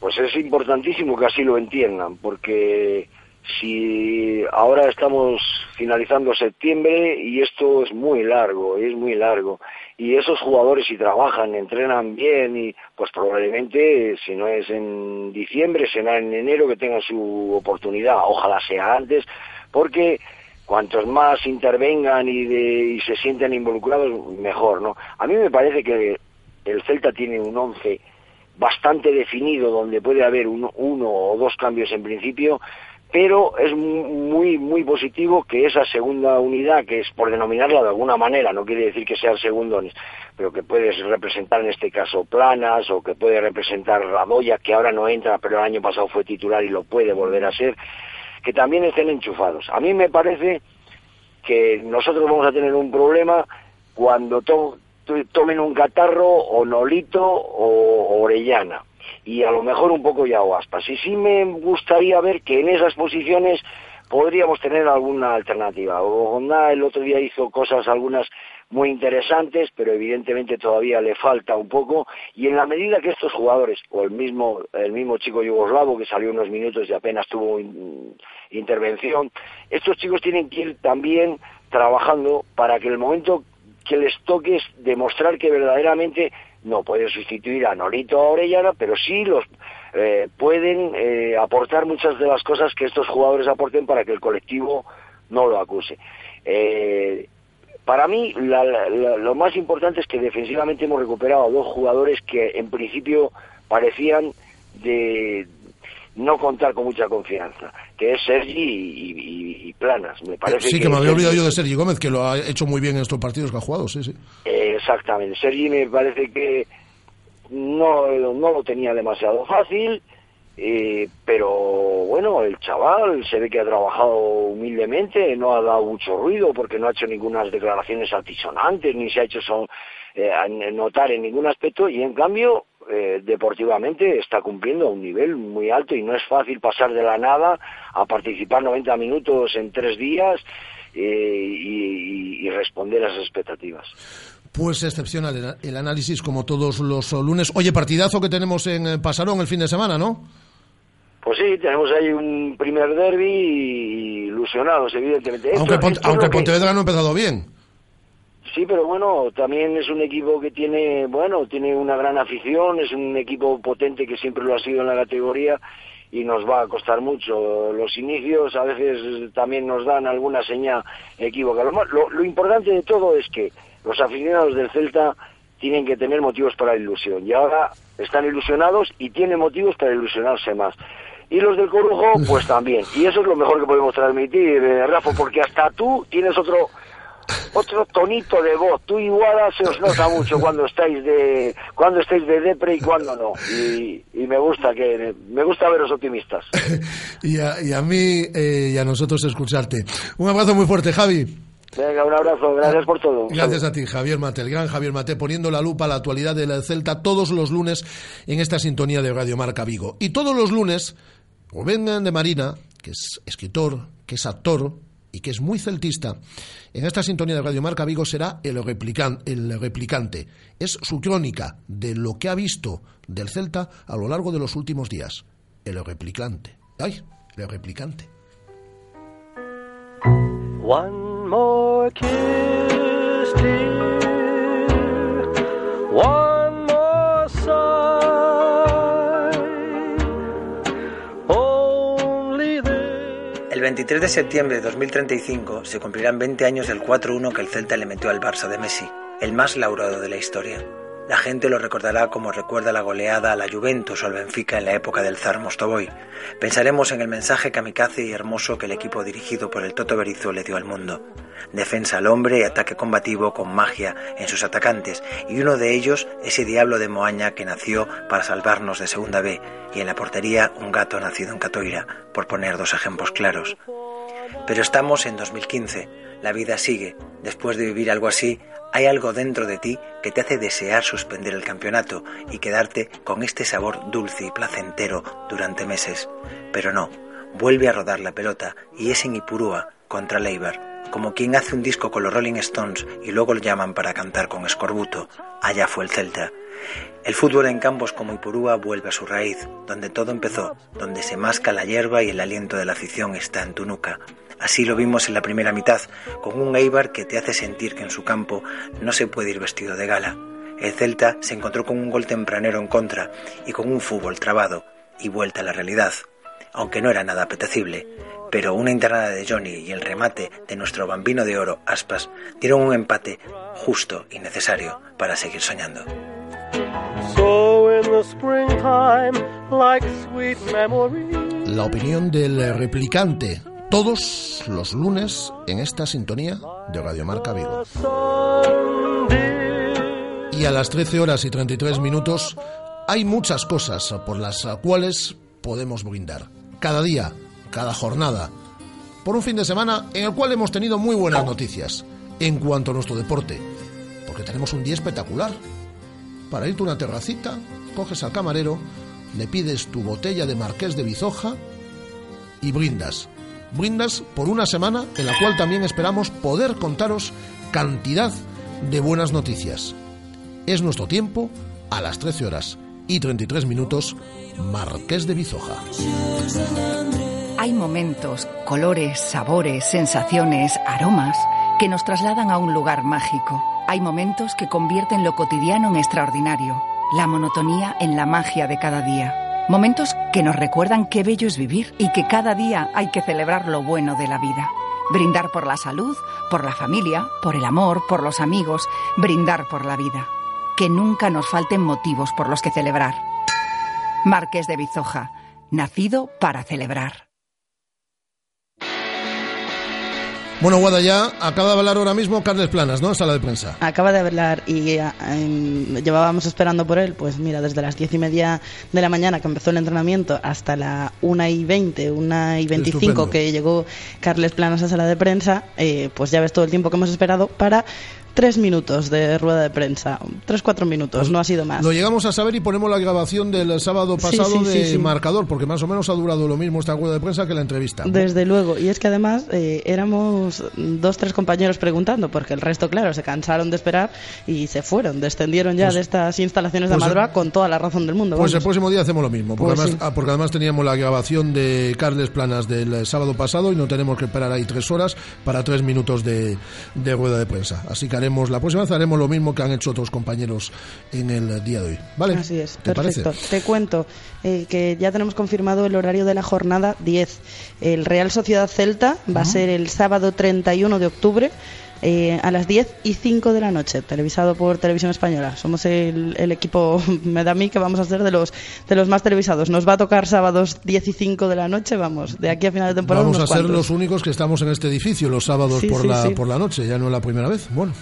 Pues es importantísimo que así lo entiendan, porque si ahora estamos finalizando septiembre y esto es muy largo, es muy largo, y esos jugadores si trabajan, entrenan bien y pues probablemente si no es en diciembre será en enero que tengan su oportunidad, ojalá sea antes, porque cuantos más intervengan y, se sienten involucrados, mejor, ¿no? A mí me parece que el Celta tiene un once bastante definido donde puede haber uno, o dos cambios en principio, pero es muy muy positivo que esa segunda unidad, que es por denominarla de alguna manera, no quiere decir que sea el segundo, pero que puedes representar en este caso Planas o que puede representar Radoya, que ahora no entra, pero el año pasado fue titular y lo puede volver a ser, que también estén enchufados. A mí me parece que nosotros vamos a tener un problema cuando tomen un catarro o Nolito o, Orellana y a lo mejor un poco ya Aspas. Y sí me gustaría ver que en esas posiciones podríamos tener alguna alternativa. Honda el otro día hizo cosas algunas muy interesantes, pero evidentemente todavía le falta un poco. Y en la medida que estos jugadores, o el mismo, el mismo chico yugoslavo que salió unos minutos y apenas tuvo intervención, estos chicos tienen que ir también trabajando para que el momento que les toque es demostrar que verdaderamente no pueden sustituir a Norito o Orellana, pero sí los eh, pueden eh, aportar muchas de las cosas que estos jugadores aporten para que el colectivo no lo acuse. Eh, para mí lo más importante es que defensivamente hemos recuperado a dos jugadores que en principio parecían de no contar con mucha confianza, que es Sergi y, Planas. Me parece sí, que, me había olvidado yo de Sergi Gómez, que lo ha hecho muy bien en estos partidos que ha jugado, sí, sí. exactamente. Sergi me parece que no, no lo tenía demasiado fácil eh, pero bueno, el chaval se ve que ha trabajado humildemente, no ha dado mucho ruido porque no ha hecho ninguna declaraciones altisonantes, ni se ha hecho son, eh, notar en ningún aspecto y en cambio eh, deportivamente está cumpliendo a un nivel muy alto y no es fácil pasar de la nada a participar 90 minutos en tres días y, responder a esas expectativas. Pues excepcional el análisis como todos los lunes. Oye, partidazo que tenemos en Pasarón el fin de semana, ¿no? Pues sí, tenemos ahí un primer derby y ilusionados, evidentemente. Aunque, aunque Pontevedra no ha empezado bien. Sí, pero bueno, también es un equipo que tiene, bueno, tiene una gran afición, es un equipo potente que siempre lo ha sido en la categoría y nos va a costar mucho. Los inicios a veces también nos dan alguna señal equívoca. Lo, lo importante de todo es que los aficionados del Celta tienen que tener motivos para la ilusión y ahora están ilusionados y tienen motivos para ilusionarse más y los del Corujo, pues también. Y eso es lo mejor que podemos transmitir, eh, Rafa, porque hasta tú tienes otro otro tonito de voz. Tú y Guada se os nota mucho cuando estáis de cuando estáis de depre y cuando no. Y, me gusta que me gusta veros optimistas. y, a, y a mí eh, y a nosotros escucharte. Un abrazo muy fuerte, Javi. Venga, un abrazo, gracias por todo. Gracias a ti, Javier Mate, el gran Javier Mate, poniendo la lupa a la actualidad de la Celta todos los lunes en esta sintonía de Radio Marca Vigo. Y todos los lunes Rubén de Marina, que es escritor, que es actor y que es muy celtista, en esta sintonía de Radio Marca Vigo será el, el replicante. Es su crónica de lo que ha visto del Celta a lo largo de los últimos días. El replicante. ¡Ay! El replicante. One El 23 de septiembre de 2035 se cumplirán 20 años del 4-1 que el Celta le metió al Barça de Messi, el más laurado de la historia. La gente lo recordará como recuerda la goleada a la Juventus o al Benfica en la época del zar Mostovoy. Pensaremos en el mensaje kamikaze y hermoso que el equipo dirigido por el Toto Berizzo le dio al mundo. Defensa al hombre y ataque combativo con magia en sus atacantes, y uno de ellos ese diablo de Moaña que nació para salvarnos de Segunda B, y en la portería un gato nacido en Catoira, por poner dos ejemplos claros. Pero estamos en 2015, la vida sigue, después de vivir algo así, hay algo dentro de ti que te hace desear suspender el campeonato y quedarte con este sabor dulce y placentero durante meses. Pero no, vuelve a rodar la pelota y es en Ipurúa contra Leibar como quien hace un disco con los Rolling Stones y luego lo llaman para cantar con escorbuto. Allá fue el Celta. El fútbol en campos como Ipurúa vuelve a su raíz, donde todo empezó, donde se masca la hierba y el aliento de la afición está en tu nuca. Así lo vimos en la primera mitad, con un Eibar que te hace sentir que en su campo no se puede ir vestido de gala. El Celta se encontró con un gol tempranero en contra y con un fútbol trabado y vuelta a la realidad, aunque no era nada apetecible pero una internada de Johnny y el remate de nuestro bambino de oro, Aspas, dieron un empate justo y necesario para seguir soñando. La opinión del replicante, todos los lunes en esta sintonía de Radio Marca Vigo. Y a las 13 horas y 33 minutos hay muchas cosas por las cuales podemos brindar. Cada día cada jornada, por un fin de semana en el cual hemos tenido muy buenas noticias en cuanto a nuestro deporte, porque tenemos un día espectacular. Para irte a una terracita, coges al camarero, le pides tu botella de Marqués de Bizoja y brindas. Brindas por una semana en la cual también esperamos poder contaros cantidad de buenas noticias. Es nuestro tiempo a las 13 horas y 33 minutos, Marqués de Bizoja. Hay momentos, colores, sabores, sensaciones, aromas que nos trasladan a un lugar mágico. Hay momentos que convierten lo cotidiano en extraordinario, la monotonía en la magia de cada día. Momentos que nos recuerdan qué bello es vivir y que cada día hay que celebrar lo bueno de la vida. Brindar por la salud, por la familia, por el amor, por los amigos, brindar por la vida. Que nunca nos falten motivos por los que celebrar. Marqués de Bizoja, nacido para celebrar. Bueno, Guada, ya acaba de hablar ahora mismo Carles Planas, ¿no? En sala de prensa. Acaba de hablar y eh, em, llevábamos esperando por él, pues mira, desde las diez y media de la mañana que empezó el entrenamiento hasta la una y veinte, una y veinticinco que llegó Carles Planas a sala de prensa, eh, pues ya ves todo el tiempo que hemos esperado para tres minutos de rueda de prensa, tres, cuatro minutos, no ha sido más. Lo llegamos a saber y ponemos la grabación del sábado pasado sí, sí, de sí. marcador, porque más o menos ha durado lo mismo esta rueda de prensa que la entrevista. Desde luego, y es que además eh, éramos dos, tres compañeros preguntando, porque el resto, claro, se cansaron de esperar y se fueron, descendieron ya Pues- de estas instalaciones de pues- Amadroa con toda la razón del mundo. Pues el próximo día hacemos lo mismo, porque, Pues además, ah, porque además teníamos la grabación de Carles Planas del eh, sábado pasado y no tenemos que esperar ahí tres horas para tres minutos de, de rueda de prensa. Así que haremos la próxima vez haremos lo mismo que han hecho otros compañeros en el día de hoy. ¿Vale? Así es, ¿Te perfecto. parece? Te cuento eh, que ya tenemos confirmado el horario de la jornada 10. El Real Sociedad Celta va a ser el sábado 31 de octubre. Eh, a las 10 y 5 de la noche, televisado por Televisión Española. Somos el, el equipo, me da a mí que vamos a ser de los, de los más televisados. Nos va a tocar sábados 10 y 5 de la noche, vamos, de aquí a final de temporada. Vamos a ser cuantos. los únicos que estamos en este edificio los sábados Sí, por, sí, la, sí. por la noche, ya no es la primera vez. Bueno,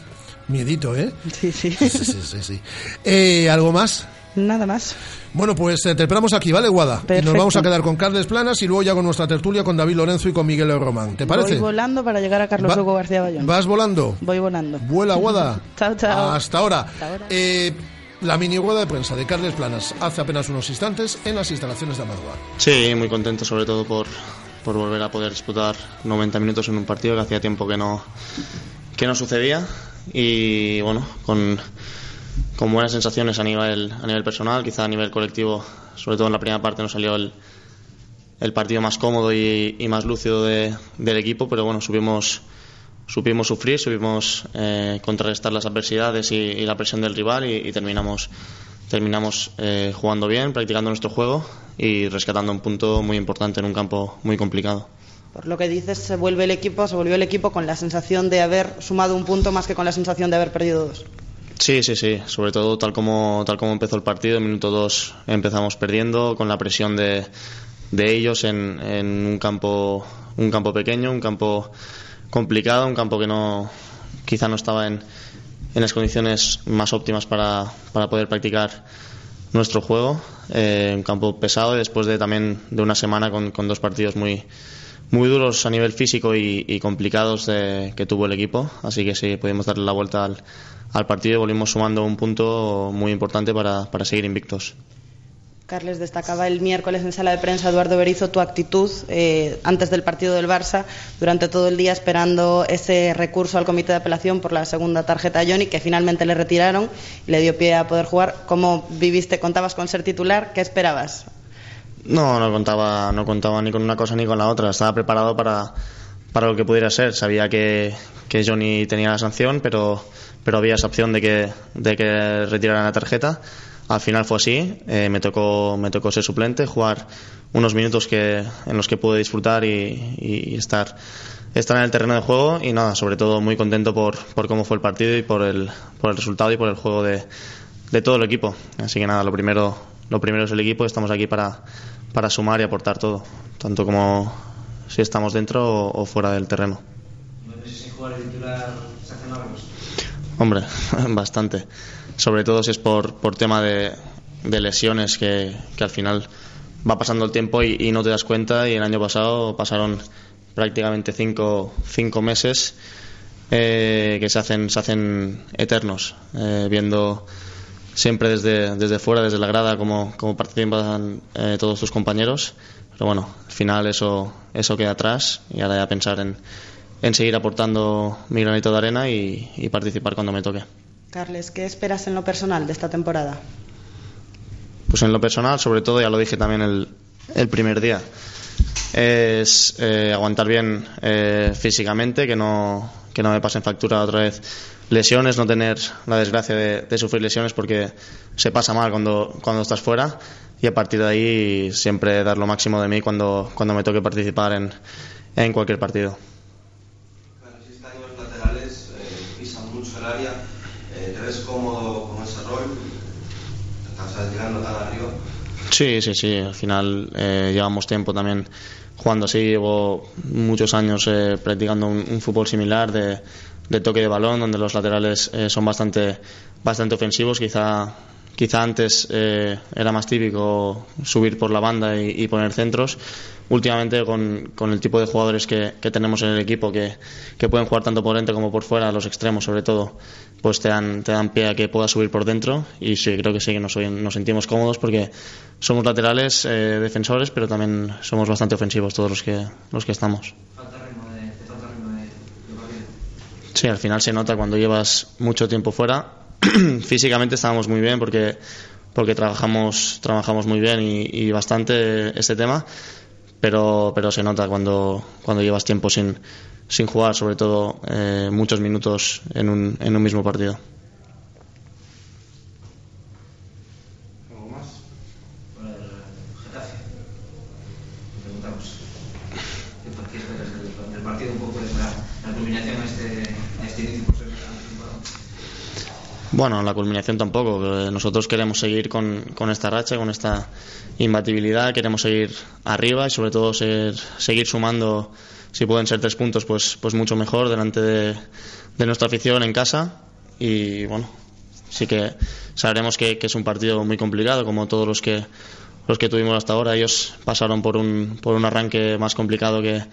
miedito, ¿eh? Sí, sí. Sí, sí, sí, sí. Eh, ¿Algo más? Nada más. Bueno, pues eh, te esperamos aquí, ¿vale, Guada? Y nos vamos a quedar con Carles Planas y luego ya con nuestra tertulia con David Lorenzo y con Miguel Román. ¿Te parece? Voy volando para llegar a Carlos Va- Hugo García Bayón. ¿Vas volando? Voy volando. Vuela, Guada. chao, chao. Hasta ahora. Hasta ahora. Eh, la mini rueda de prensa de Carles Planas hace apenas unos instantes en las instalaciones de Amadua. Sí, muy contento sobre todo por, por volver a poder disputar 90 minutos en un partido que hacía tiempo que no, que no sucedía y bueno, con, con buenas sensaciones a nivel, a nivel personal, quizá a nivel colectivo, sobre todo en la primera parte nos salió el, el partido más cómodo y, más lúcido de- del equipo, pero bueno, supimos, supimos sufrir, supimos eh, contrarrestar las adversidades y, la presión del rival y, y terminamos, terminamos eh, jugando bien, practicando nuestro juego y rescatando un punto muy importante en un campo muy complicado. Por lo que dices, se vuelve el equipo, se volvió el equipo con la sensación de haber sumado un punto más que con la sensación de haber perdido dos. Sí, sí, sí. Sobre todo tal como, tal como empezó el partido, en minuto 2 empezamos perdiendo con la presión de, de ellos en, en un campo un campo pequeño, un campo complicado, un campo que no quizá no estaba en, en las condiciones más óptimas para, para poder practicar nuestro juego. Eh, un campo pesado y después de también de una semana con, con dos partidos muy muy duros a nivel físico y, y complicados de- que tuvo el equipo. Así que sí, pudimos darle la vuelta al, al partido volvimos sumando un punto muy importante para, para seguir invictos. Carles destacaba el miércoles en sala de prensa Eduardo Berizo tu actitud eh, antes del partido del Barça, durante todo el día esperando ese recurso al comité de apelación por la segunda tarjeta a Johnny, que finalmente le retiraron y le dio pie a poder jugar. ¿Cómo viviste? ¿Contabas con ser titular? ¿Qué esperabas? No, no contaba, no contaba ni con una cosa ni con la otra. Estaba preparado para, para lo que pudiera ser. Sabía que, que Johnny tenía la sanción, pero, pero había esa opción de que, de que retiraran la tarjeta. Al final fue así. Eh, me, tocó, me tocó ser suplente, jugar unos minutos que, en los que pude disfrutar y, y estar, estar en el terreno de juego. Y nada, sobre todo muy contento por, por cómo fue el partido y por el, por el resultado y por el juego de, de todo el equipo. Así que nada, lo primero, lo primero es el equipo. Estamos aquí para, para sumar y aportar todo, tanto como si estamos dentro o, o fuera del terreno. el titular se largos. Hombre, bastante. Sobre todo si es por, por tema de, de lesiones que, que al final va pasando el tiempo y, no te das cuenta. Y el año pasado pasaron prácticamente cinco, cinco meses eh, que se hacen, se hacen eternos, eh, viendo siempre desde, desde fuera, desde la grada, cómo, cómo participan eh, todos tus compañeros. Pero bueno, al final eso, eso queda atrás y ahora ya pensar en, en seguir aportando mi granito de arena y, y participar cuando me toque. Carles, ¿qué esperas en lo personal de esta temporada? Pues en lo personal, sobre todo, ya lo dije también el, el primer día, es eh, aguantar bien eh, físicamente, que no, que no me pasen factura otra vez lesiones, no tener la desgracia de, de sufrir lesiones porque se pasa mal cuando, cuando estás fuera y a partir de ahí siempre dar lo máximo de mí cuando, cuando me toque participar en, en cualquier partido. área, eh, te ves cómodo con ese rol, estás tirando tan arriba. Sí, sí, sí, al final eh, llevamos tiempo también jugando así, llevo muchos años eh, practicando un, un, fútbol similar de, de, toque de balón, donde los laterales eh, son bastante, bastante ofensivos, quizá quizá antes eh, era más típico subir por la banda y, y poner centros últimamente con, con, el tipo de jugadores que, que tenemos en el equipo que, que, pueden jugar tanto por dentro como por fuera, los extremos sobre todo, pues te dan, te dan pie a que puedas subir por dentro y sí, creo que sí que nos, nos sentimos cómodos porque somos laterales, eh, defensores, pero también somos bastante ofensivos todos los que, los que estamos. Sí, al final se nota cuando llevas mucho tiempo fuera. Físicamente estábamos muy bien porque, porque trabajamos, trabajamos muy bien y, bastante este tema pero, pero se nota cuando, cuando llevas tiempo sin, sin jugar, sobre todo eh, muchos minutos en un, en un mismo partido. ¿Algo más? Por el Getafe. Preguntamos. ¿Qué esperas del, del partido un poco de la, la culminación a este, a este inicio por ser bueno, la culminación tampoco. Nosotros queremos seguir con, con, esta racha, con esta imbatibilidad, queremos seguir arriba y sobre todo seguir sumando, si pueden ser tres puntos, pues, pues mucho mejor delante de, de nuestra afición en casa. Y bueno, sí que sabremos que, que, es un partido muy complicado, como todos los que, los que tuvimos hasta ahora. Ellos pasaron por un, por un arranque más complicado que,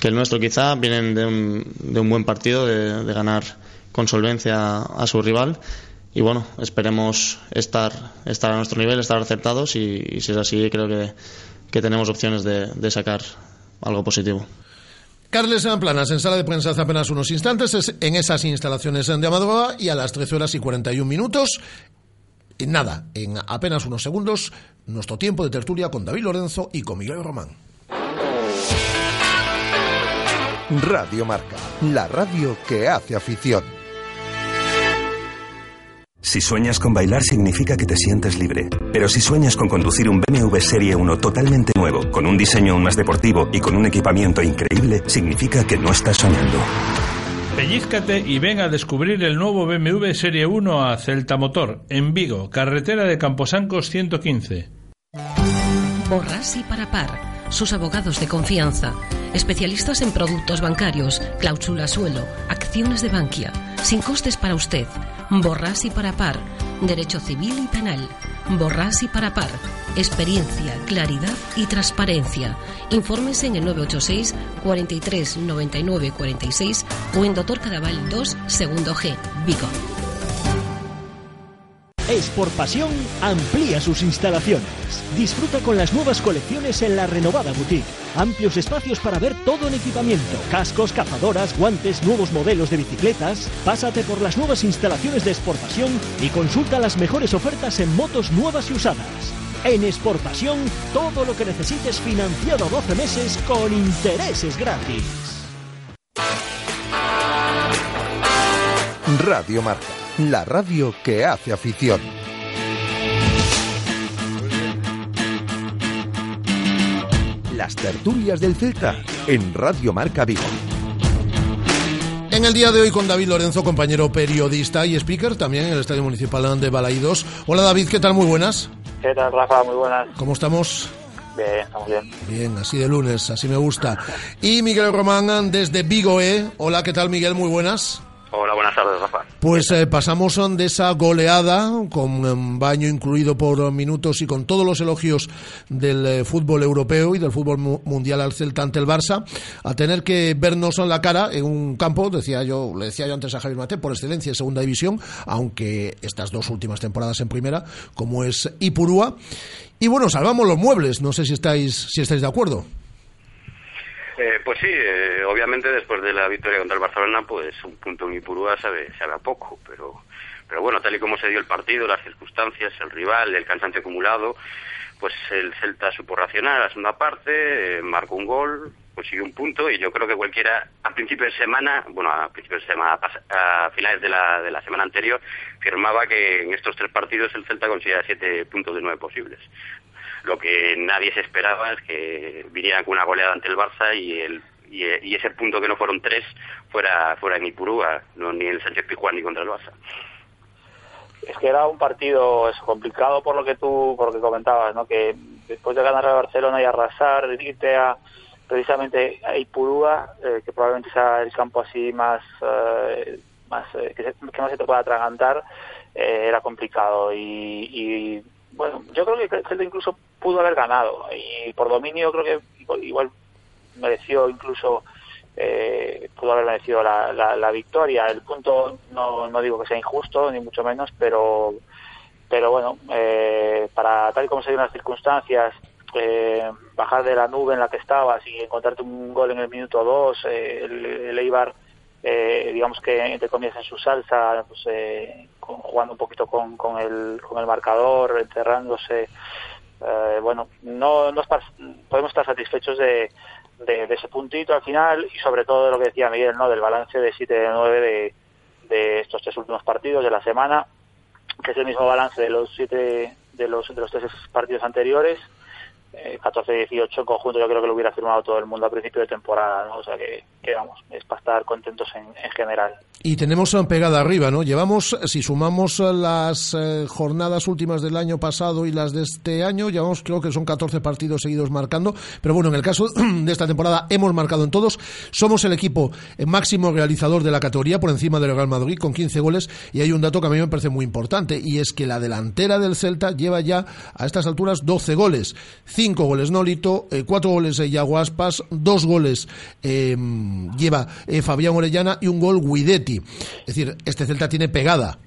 que el nuestro quizá, vienen de un, de un buen partido, de, de ganar con solvencia a su rival y bueno, esperemos estar, estar a nuestro nivel, estar acertados y, y si es así creo que, que tenemos opciones de, de, sacar algo positivo. Carles Planas, en sala de prensa hace apenas unos instantes, es en esas instalaciones de Amadora y a las 13 horas y 41 minutos. En nada, en apenas unos segundos, nuestro tiempo de tertulia con David Lorenzo y con Miguel Román. Radio Marca, la radio que hace afición. Si sueñas con bailar significa que te sientes libre. Pero si sueñas con conducir un BMW Serie 1 totalmente nuevo, con un diseño aún más deportivo y con un equipamiento increíble, significa que no estás soñando. Pellízcate y ven a descubrir el nuevo BMW Serie 1 a Celta Motor, en Vigo, carretera de Camposancos 115. Borras y para par sus abogados de confianza, especialistas en productos bancarios, cláusula suelo, acciones de Bankia, sin costes para usted, borras y para par, derecho civil y penal, borras y para par, experiencia, claridad y transparencia. Informes en el 986 43 99 46 o en Doctor Cadaval 2, segundo G, Vigo. Pasión amplía sus instalaciones. Disfruta con las nuevas colecciones en la renovada boutique. Amplios espacios para ver todo en equipamiento, cascos, cazadoras, guantes, nuevos modelos de bicicletas. Pásate por las nuevas instalaciones de Sport Pasión y consulta las mejores ofertas en motos nuevas y usadas. En Sport Pasión, todo lo que necesites financiado a 12 meses con intereses gratis. Radio Marca la radio que hace afición. Las tertulias del Celta en Radio Marca Vigo. En el día de hoy con David Lorenzo, compañero periodista y speaker, también en el Estadio Municipal de Balaídos. Hola David, ¿qué tal? Muy buenas. ¿Qué tal, Rafa? Muy buenas. ¿Cómo estamos? Bien, estamos bien. Bien, así de lunes, así me gusta. Y Miguel Román desde Vigo, ¿eh? Hola, ¿qué tal Miguel? Muy buenas. Hola, buenas tardes, Rafa. Pues eh, pasamos de esa goleada, con um, baño incluido por minutos y con todos los elogios del eh, fútbol europeo y del fútbol mu mundial al Celta ante el Barça, a tener que vernos en la cara en un campo, decía yo, le decía yo antes a Javier Mate, por excelencia en segunda división, aunque estas dos últimas temporadas en primera, como es Ipurúa. Y bueno, salvamos los muebles, no sé si estáis, si estáis de acuerdo. Eh, pues sí, eh, obviamente después de la victoria contra el Barcelona, pues un punto en Ipurúa sabe, sabe a poco, pero, pero bueno, tal y como se dio el partido, las circunstancias, el rival, el cansancio acumulado, pues el Celta supo racionar a la segunda parte, eh, marcó un gol, consiguió un punto y yo creo que cualquiera a principio de semana, bueno, a principios de semana, a finales de la, de la semana anterior, firmaba que en estos tres partidos el Celta conseguía siete puntos de nueve posibles lo que nadie se esperaba es que vinieran con una goleada ante el Barça y el y, y ese punto que no fueron tres fuera fuera en Ipurúa, no ni en el Sánchez Pizjuán ni contra el Barça. es que era un partido complicado por lo que tú por lo que comentabas, ¿no? Que después de ganar a Barcelona y arrasar, irte a precisamente a Ipurúa, eh, que probablemente sea el campo así más, eh, más eh, que, que, más se te pueda atragantar, era complicado. Y, y, bueno, yo creo que Celta incluso pudo haber ganado. Y por dominio creo que igual mereció incluso eh, pudo haber merecido la, la, victoria. El punto no, no digo que sea injusto, ni mucho menos, pero pero bueno, eh, para tal y como se dieron las circunstancias, eh, bajar de la nube en la que estabas y encontrarte un gol en el minuto 2, eh, el, el, Eibar, eh, digamos que entre comillas en su salsa, pues, eh, con, jugando un poquito con, con, el, con el marcador, encerrándose. Eh, bueno, no, podemos estar satisfechos de, de, ese puntito al final y sobre todo de lo que decía Miguel, ¿no? del balance de 7 de 9 de, de estos tres últimos partidos de la semana, que es el mismo balance de los siete de los, de los tres partidos anteriores 14-18 en conjunto yo creo que lo hubiera firmado todo el mundo a principio de temporada, ¿no? O sea que, vamos, es para estar contentos en, en, general. Y tenemos pegada arriba, ¿no? Llevamos, si sumamos las eh, jornadas últimas del año pasado y las de este año, llevamos creo que son 14 partidos seguidos marcando, pero bueno, en el caso de esta temporada hemos marcado en todos, somos el equipo máximo realizador de la categoría por encima del Real Madrid con 15 goles y hay un dato que a mí me parece muy importante y es que la delantera del Celta lleva ya a estas alturas 12 goles cinco goles Nolito, eh, cuatro goles eh, Yaguaspas, dos goles eh, lleva eh, Fabián Orellana y un gol Guidetti. Es decir, este Celta tiene pegada.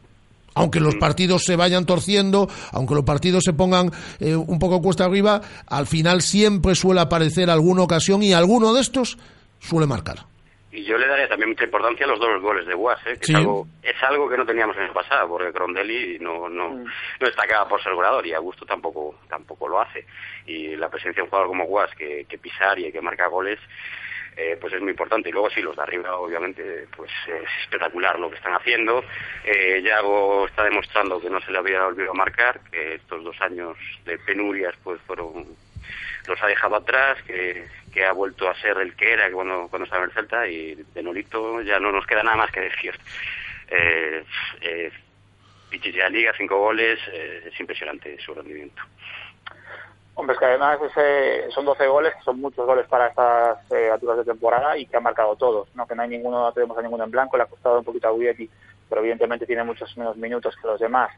Aunque los partidos se vayan torciendo, aunque los partidos se pongan eh, un poco cuesta arriba, al final siempre suele aparecer alguna ocasión y alguno de estos suele marcar. Y yo le daría también mucha importancia a los dos goles de Guas, ¿eh? que Sí. es, algo, es algo que no teníamos en el pasado, porque Crondelli no, no, no destacaba por ser goleador y Augusto tampoco, tampoco lo hace. Y la presencia de un jugador como Guas, que, que pisar y que marca goles, eh, pues es muy importante. Y luego sí, los de arriba, obviamente, pues es espectacular lo que están haciendo. Eh, Yago está demostrando que no se le había olvidado marcar, que estos dos años de penurias pues fueron los ha dejado atrás, que, que ha vuelto a ser el que era cuando, cuando estaba en el Celta y de Nolito ya no nos queda nada más que decir. Eh, eh, de Liga, cinco goles, eh, es impresionante su rendimiento. Hombre, es que además ese, son 12 goles, son muchos goles para estas eh, alturas de temporada y que han marcado todos, ¿no? Que no hay ninguno, no tenemos a ninguno en blanco, le ha costado un poquito a Guidetti, pero evidentemente tiene muchos menos minutos que los demás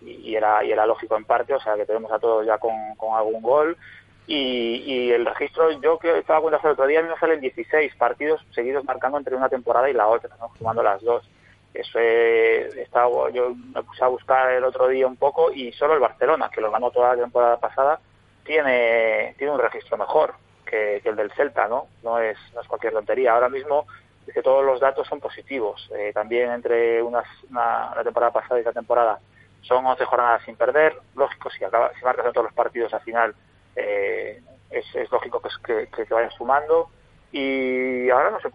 y, y era, y era lógico en parte, o sea que tenemos a todos ya con, con algún gol. Y, y el registro, yo que estaba cuenta el otro día, me salen 16 partidos seguidos marcando entre una temporada y la otra, ¿no? sumando las dos. Eso eh, estaba, yo me puse a buscar el otro día un poco y solo el Barcelona, que lo ganó toda la temporada pasada, tiene, tiene un registro mejor que, que el del Celta, ¿no? No es, no es cualquier tontería. Ahora mismo es que todos los datos son positivos. Eh, también entre unas, una, la temporada pasada y esta temporada son 11 jornadas sin perder. Lógico, si, acaba, si marcas en todos los partidos al final eh, es, es lógico que, que, que, vayan sumando. Y ahora no sé,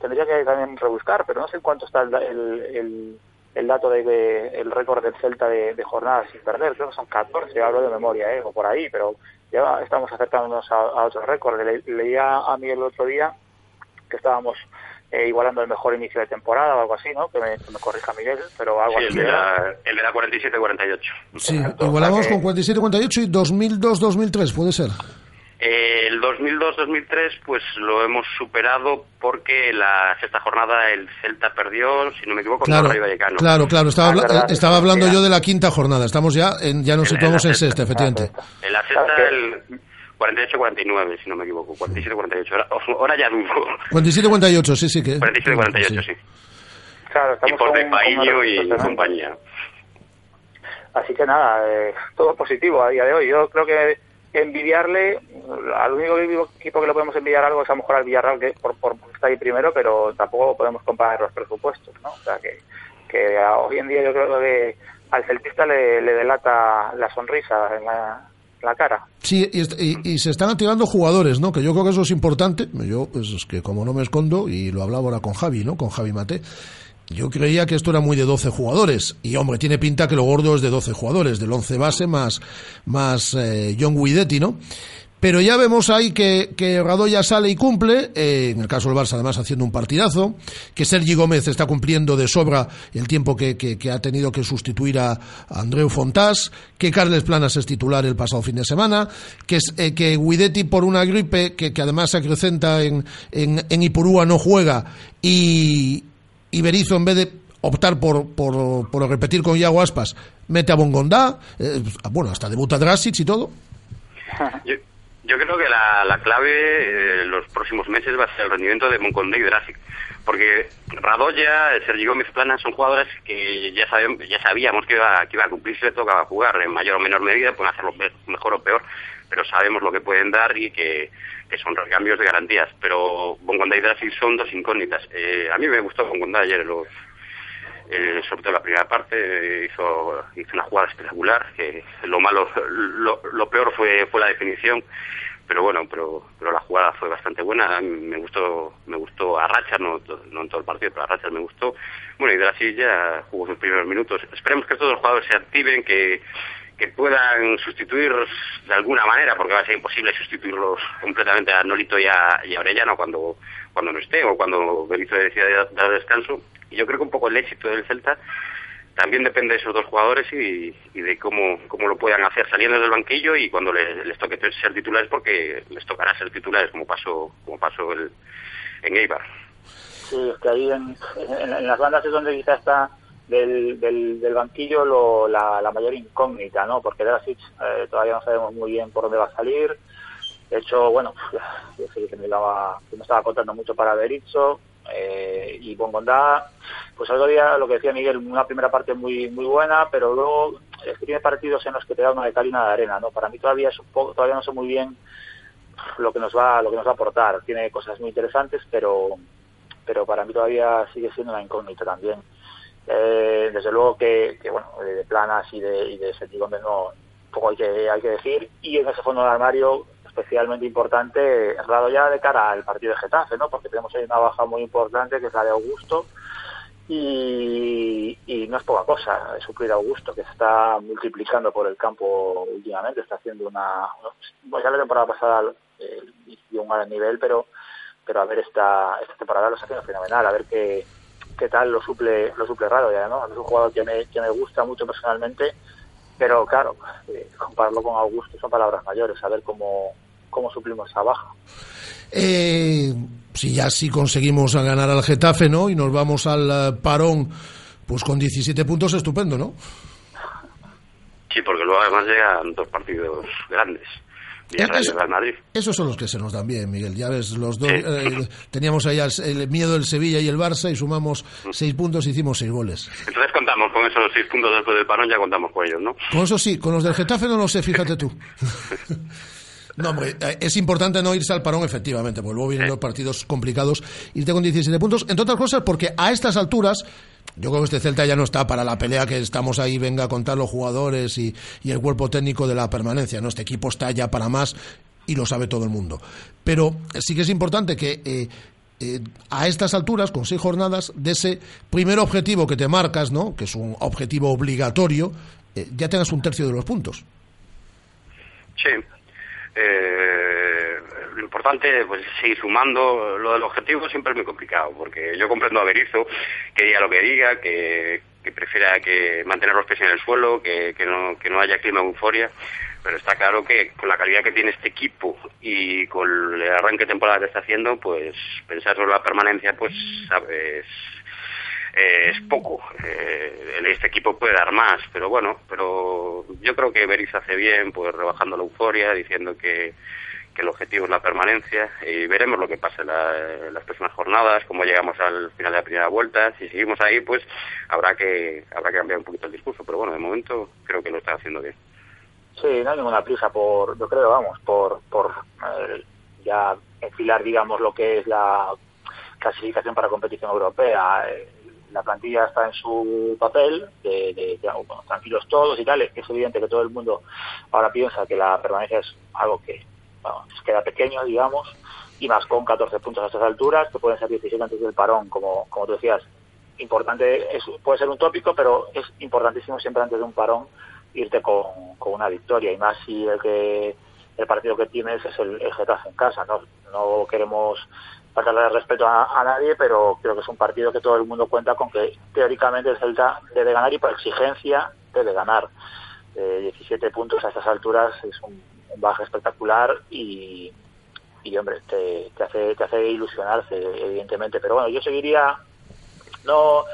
tendría que también rebuscar, pero no sé cuánto está el, el, el, dato de, de, el récord del Celta de, de, jornadas sin perder. Creo que son 14, hablo de memoria, ¿eh? o por ahí, pero ya estamos acercándonos a, a otro récord. Le, leía a mí el otro día que estábamos eh, igualando el mejor inicio de temporada o algo así, ¿no? Que me, que me corrija Miguel, pero algo sí, así. El de la, el de la 47-48. Sí, igualamos con 47-48 y 2002-2003, puede ser. Eh, el 2002-2003 pues lo hemos superado porque la sexta jornada el Celta perdió, si no me equivoco, claro, con el Rayo Vallecano. Claro, claro, estaba, ah, verdad, estaba hablando yo de la quinta jornada, estamos ya, en, ya nos situamos en, en sexta, efectivamente. En la sexta el 48-49, si no me equivoco, 47-48, ahora, ahora ya dudo. 47-48, sí, sí que. 47-48, sí. sí. Claro, estamos y por de Paillo y compañía. Así que nada, eh, todo positivo a día de hoy. Yo creo que envidiarle, al único equipo que le podemos envidiar algo es a lo mejor al Villarreal, que por, por, está ahí primero, pero tampoco podemos comparar los presupuestos, ¿no? O sea, que, que hoy en día yo creo que al celtista le, le delata la sonrisa en la, la cara. Sí, y, se están activando jugadores, ¿no? Que yo creo que eso es importante. Yo, pues es que como no me escondo, y lo hablaba ahora con Javi, ¿no? Con Javi Mate. Yo creía que esto era muy de 12 jugadores. Y hombre, tiene pinta que lo gordo es de 12 jugadores, del 11 base más, más eh, John Guidetti, ¿no? Pero ya vemos ahí que, que Radoya sale y cumple, eh, en el caso del Barça además haciendo un partidazo, que Sergi Gómez está cumpliendo de sobra el tiempo que, que, ha tenido que sustituir a, Andreu Fontás, que Carles Planas es titular el pasado fin de semana, que, eh, que Guidetti por una gripe que, además se acrecenta en, en, Ipurúa no juega y, y Berizzo en vez de optar por, por, por repetir con Iago Aspas, mete a Bongondá, eh, bueno, hasta debuta Drasic y todo. yo creo que la, la clave eh, los próximos meses va a ser el rendimiento de Moncondé y Drasic. Porque Radoya, Sergi Gómez Plana son jugadores que ya sabemos, ya sabíamos que iba, que iba a cumplirse, le tocaba jugar en mayor o menor medida, pueden hacerlo me- mejor o peor, pero sabemos lo que pueden dar y que, que son recambios de garantías. Pero Bongonda y Drasic son dos incógnitas. Eh, a mí me gustó Bongonda ayer en los, eh, sobre todo la primera parte eh, hizo, hizo una jugada espectacular que lo malo lo, lo peor fue fue la definición pero bueno pero pero la jugada fue bastante buena. Me gustó me gustó a Rachas no, no en todo el partido pero a Rachas me gustó. Bueno y Drasic ya jugó sus primeros minutos. Esperemos que todos los jugadores se activen que que puedan sustituir de alguna manera, porque va a ser imposible sustituirlos completamente a Nolito y a, y Orellano cuando, cuando no esté o cuando Berizzo decida dar descanso. Y yo creo que un poco el éxito del Celta también depende de esos dos jugadores y, y de cómo, cómo lo puedan hacer saliendo del banquillo y cuando les, toque ser titulares, porque les tocará ser titulares como pasó, como pasó el, en Eibar. Sí, es que ahí en, en- las bandas es donde quizá está del, del, del banquillo lo, la, la mayor incógnita, ¿no? Porque Drasic eh, todavía no sabemos muy bien por dónde va a salir. De hecho, bueno, yo sé que me, daba, que me estaba contando mucho para Berizzo eh, y Bongondá. Pues otro día, lo que decía Miguel, una primera parte muy muy buena, pero luego es que tiene partidos en los que te da una de cal y una de arena, ¿no? Para mí todavía es un todavía no sé muy bien lo que nos va lo que nos va a aportar. Tiene cosas muy interesantes, pero pero para mí todavía sigue siendo una incógnita también. Eh, desde luego que, que, bueno, de planas y de, y de Gómez no, poco hay que, hay que decir. Y en ese fondo de armario, especialmente importante, dado ya de cara al partido de Getafe, ¿no? Porque tenemos ahí una baja muy importante que es la de Augusto. Y, y no es poca cosa es suplir a Augusto, que se está multiplicando por el campo últimamente, está haciendo una... Bueno, ya la temporada pasada eh, un gran nivel, pero pero a ver esta, esta temporada lo está haciendo fenomenal, a ver qué, qué tal lo suple lo suple Rado ya, ¿no? Es un jugador que me, que me gusta mucho personalmente, pero claro, eh, compararlo con Augusto son palabras mayores, a ver cómo, cómo suplimos esa baja. Eh, si ya sí conseguimos a ganar al Getafe, ¿no? Y nos vamos al eh, parón, pues con 17 puntos, estupendo, ¿no? Sí, porque luego además llegan dos partidos grandes. Real Madrid. Esos son los que se nos dan bien, Miguel. Ya ves, los dos. eh, teníamos ahí el miedo del Sevilla y el Barça y sumamos seis puntos y hicimos seis goles. Entonces contamos con esos seis puntos después del parón, ya contamos con ellos, ¿no? Con eso sí, con los del Getafe no lo sé, fíjate tú. No, hombre, eh, es importante no irse al parón, efectivamente, porque luego vienen los partidos complicados. Irte con 17 puntos, entre otras cosas, porque a estas alturas, yo creo que este Celta ya no está para la pelea que estamos ahí, venga a contar los jugadores y, y el cuerpo técnico de la permanencia, ¿no? Este equipo está ya para más y lo sabe todo el mundo. Pero sí que es importante que eh, eh, a estas alturas, con seis jornadas, de ese primer objetivo que te marcas, ¿no? Que es un objetivo obligatorio, eh, ya tengas un tercio de los puntos. Sí. Eh, lo importante pues es seguir sumando. Lo del objetivo siempre es muy complicado, porque yo comprendo a Berizzo que diga lo que diga, que, que prefiera que mantener los pies en el suelo, que, que, no, que no haya clima de euforia. Pero está claro que con la calidad que tiene este equipo y con el arranque de temporada que está haciendo, pues pensar sobre la permanencia, pues eh, es poco. Eh, este equipo puede dar más, pero bueno, pero yo creo que Berizzo hace bien, pues rebajando la euforia, diciendo que, que el objetivo es la permanencia y veremos lo que pasa en, la- las próximas jornadas, cómo llegamos al final de la primera vuelta. Si seguimos ahí, pues habrá que habrá que cambiar un poquito el discurso, pero bueno, de momento creo que lo está haciendo bien. Sí, no hay ninguna prisa por, yo creo, vamos, por, por eh, ya enfilar, digamos, lo que es la clasificación para competición europea. Eh, la plantilla está en su papel, de, de- bueno, tranquilos todos y tal. Es evidente que todo el mundo ahora piensa que la permanencia es algo que vamos, queda pequeño, digamos, y más con 14 puntos a estas alturas, que pueden ser 17 antes del parón, como, como tú decías. Importante, es, puede ser un tópico, pero es importantísimo siempre antes de un parón irte con, con una victoria y más si el que el partido que tienes es el, el Getafe en casa, ¿no? No queremos faltarle respeto a, nadie, pero creo que es un partido que todo el mundo cuenta con que teóricamente el Celta debe ganar y por exigencia debe ganar. Eh, 17 puntos a estas alturas es un, un baje espectacular y, hombre, te, hace te hace ilusionarse, evidentemente. Pero bueno, yo seguiría no,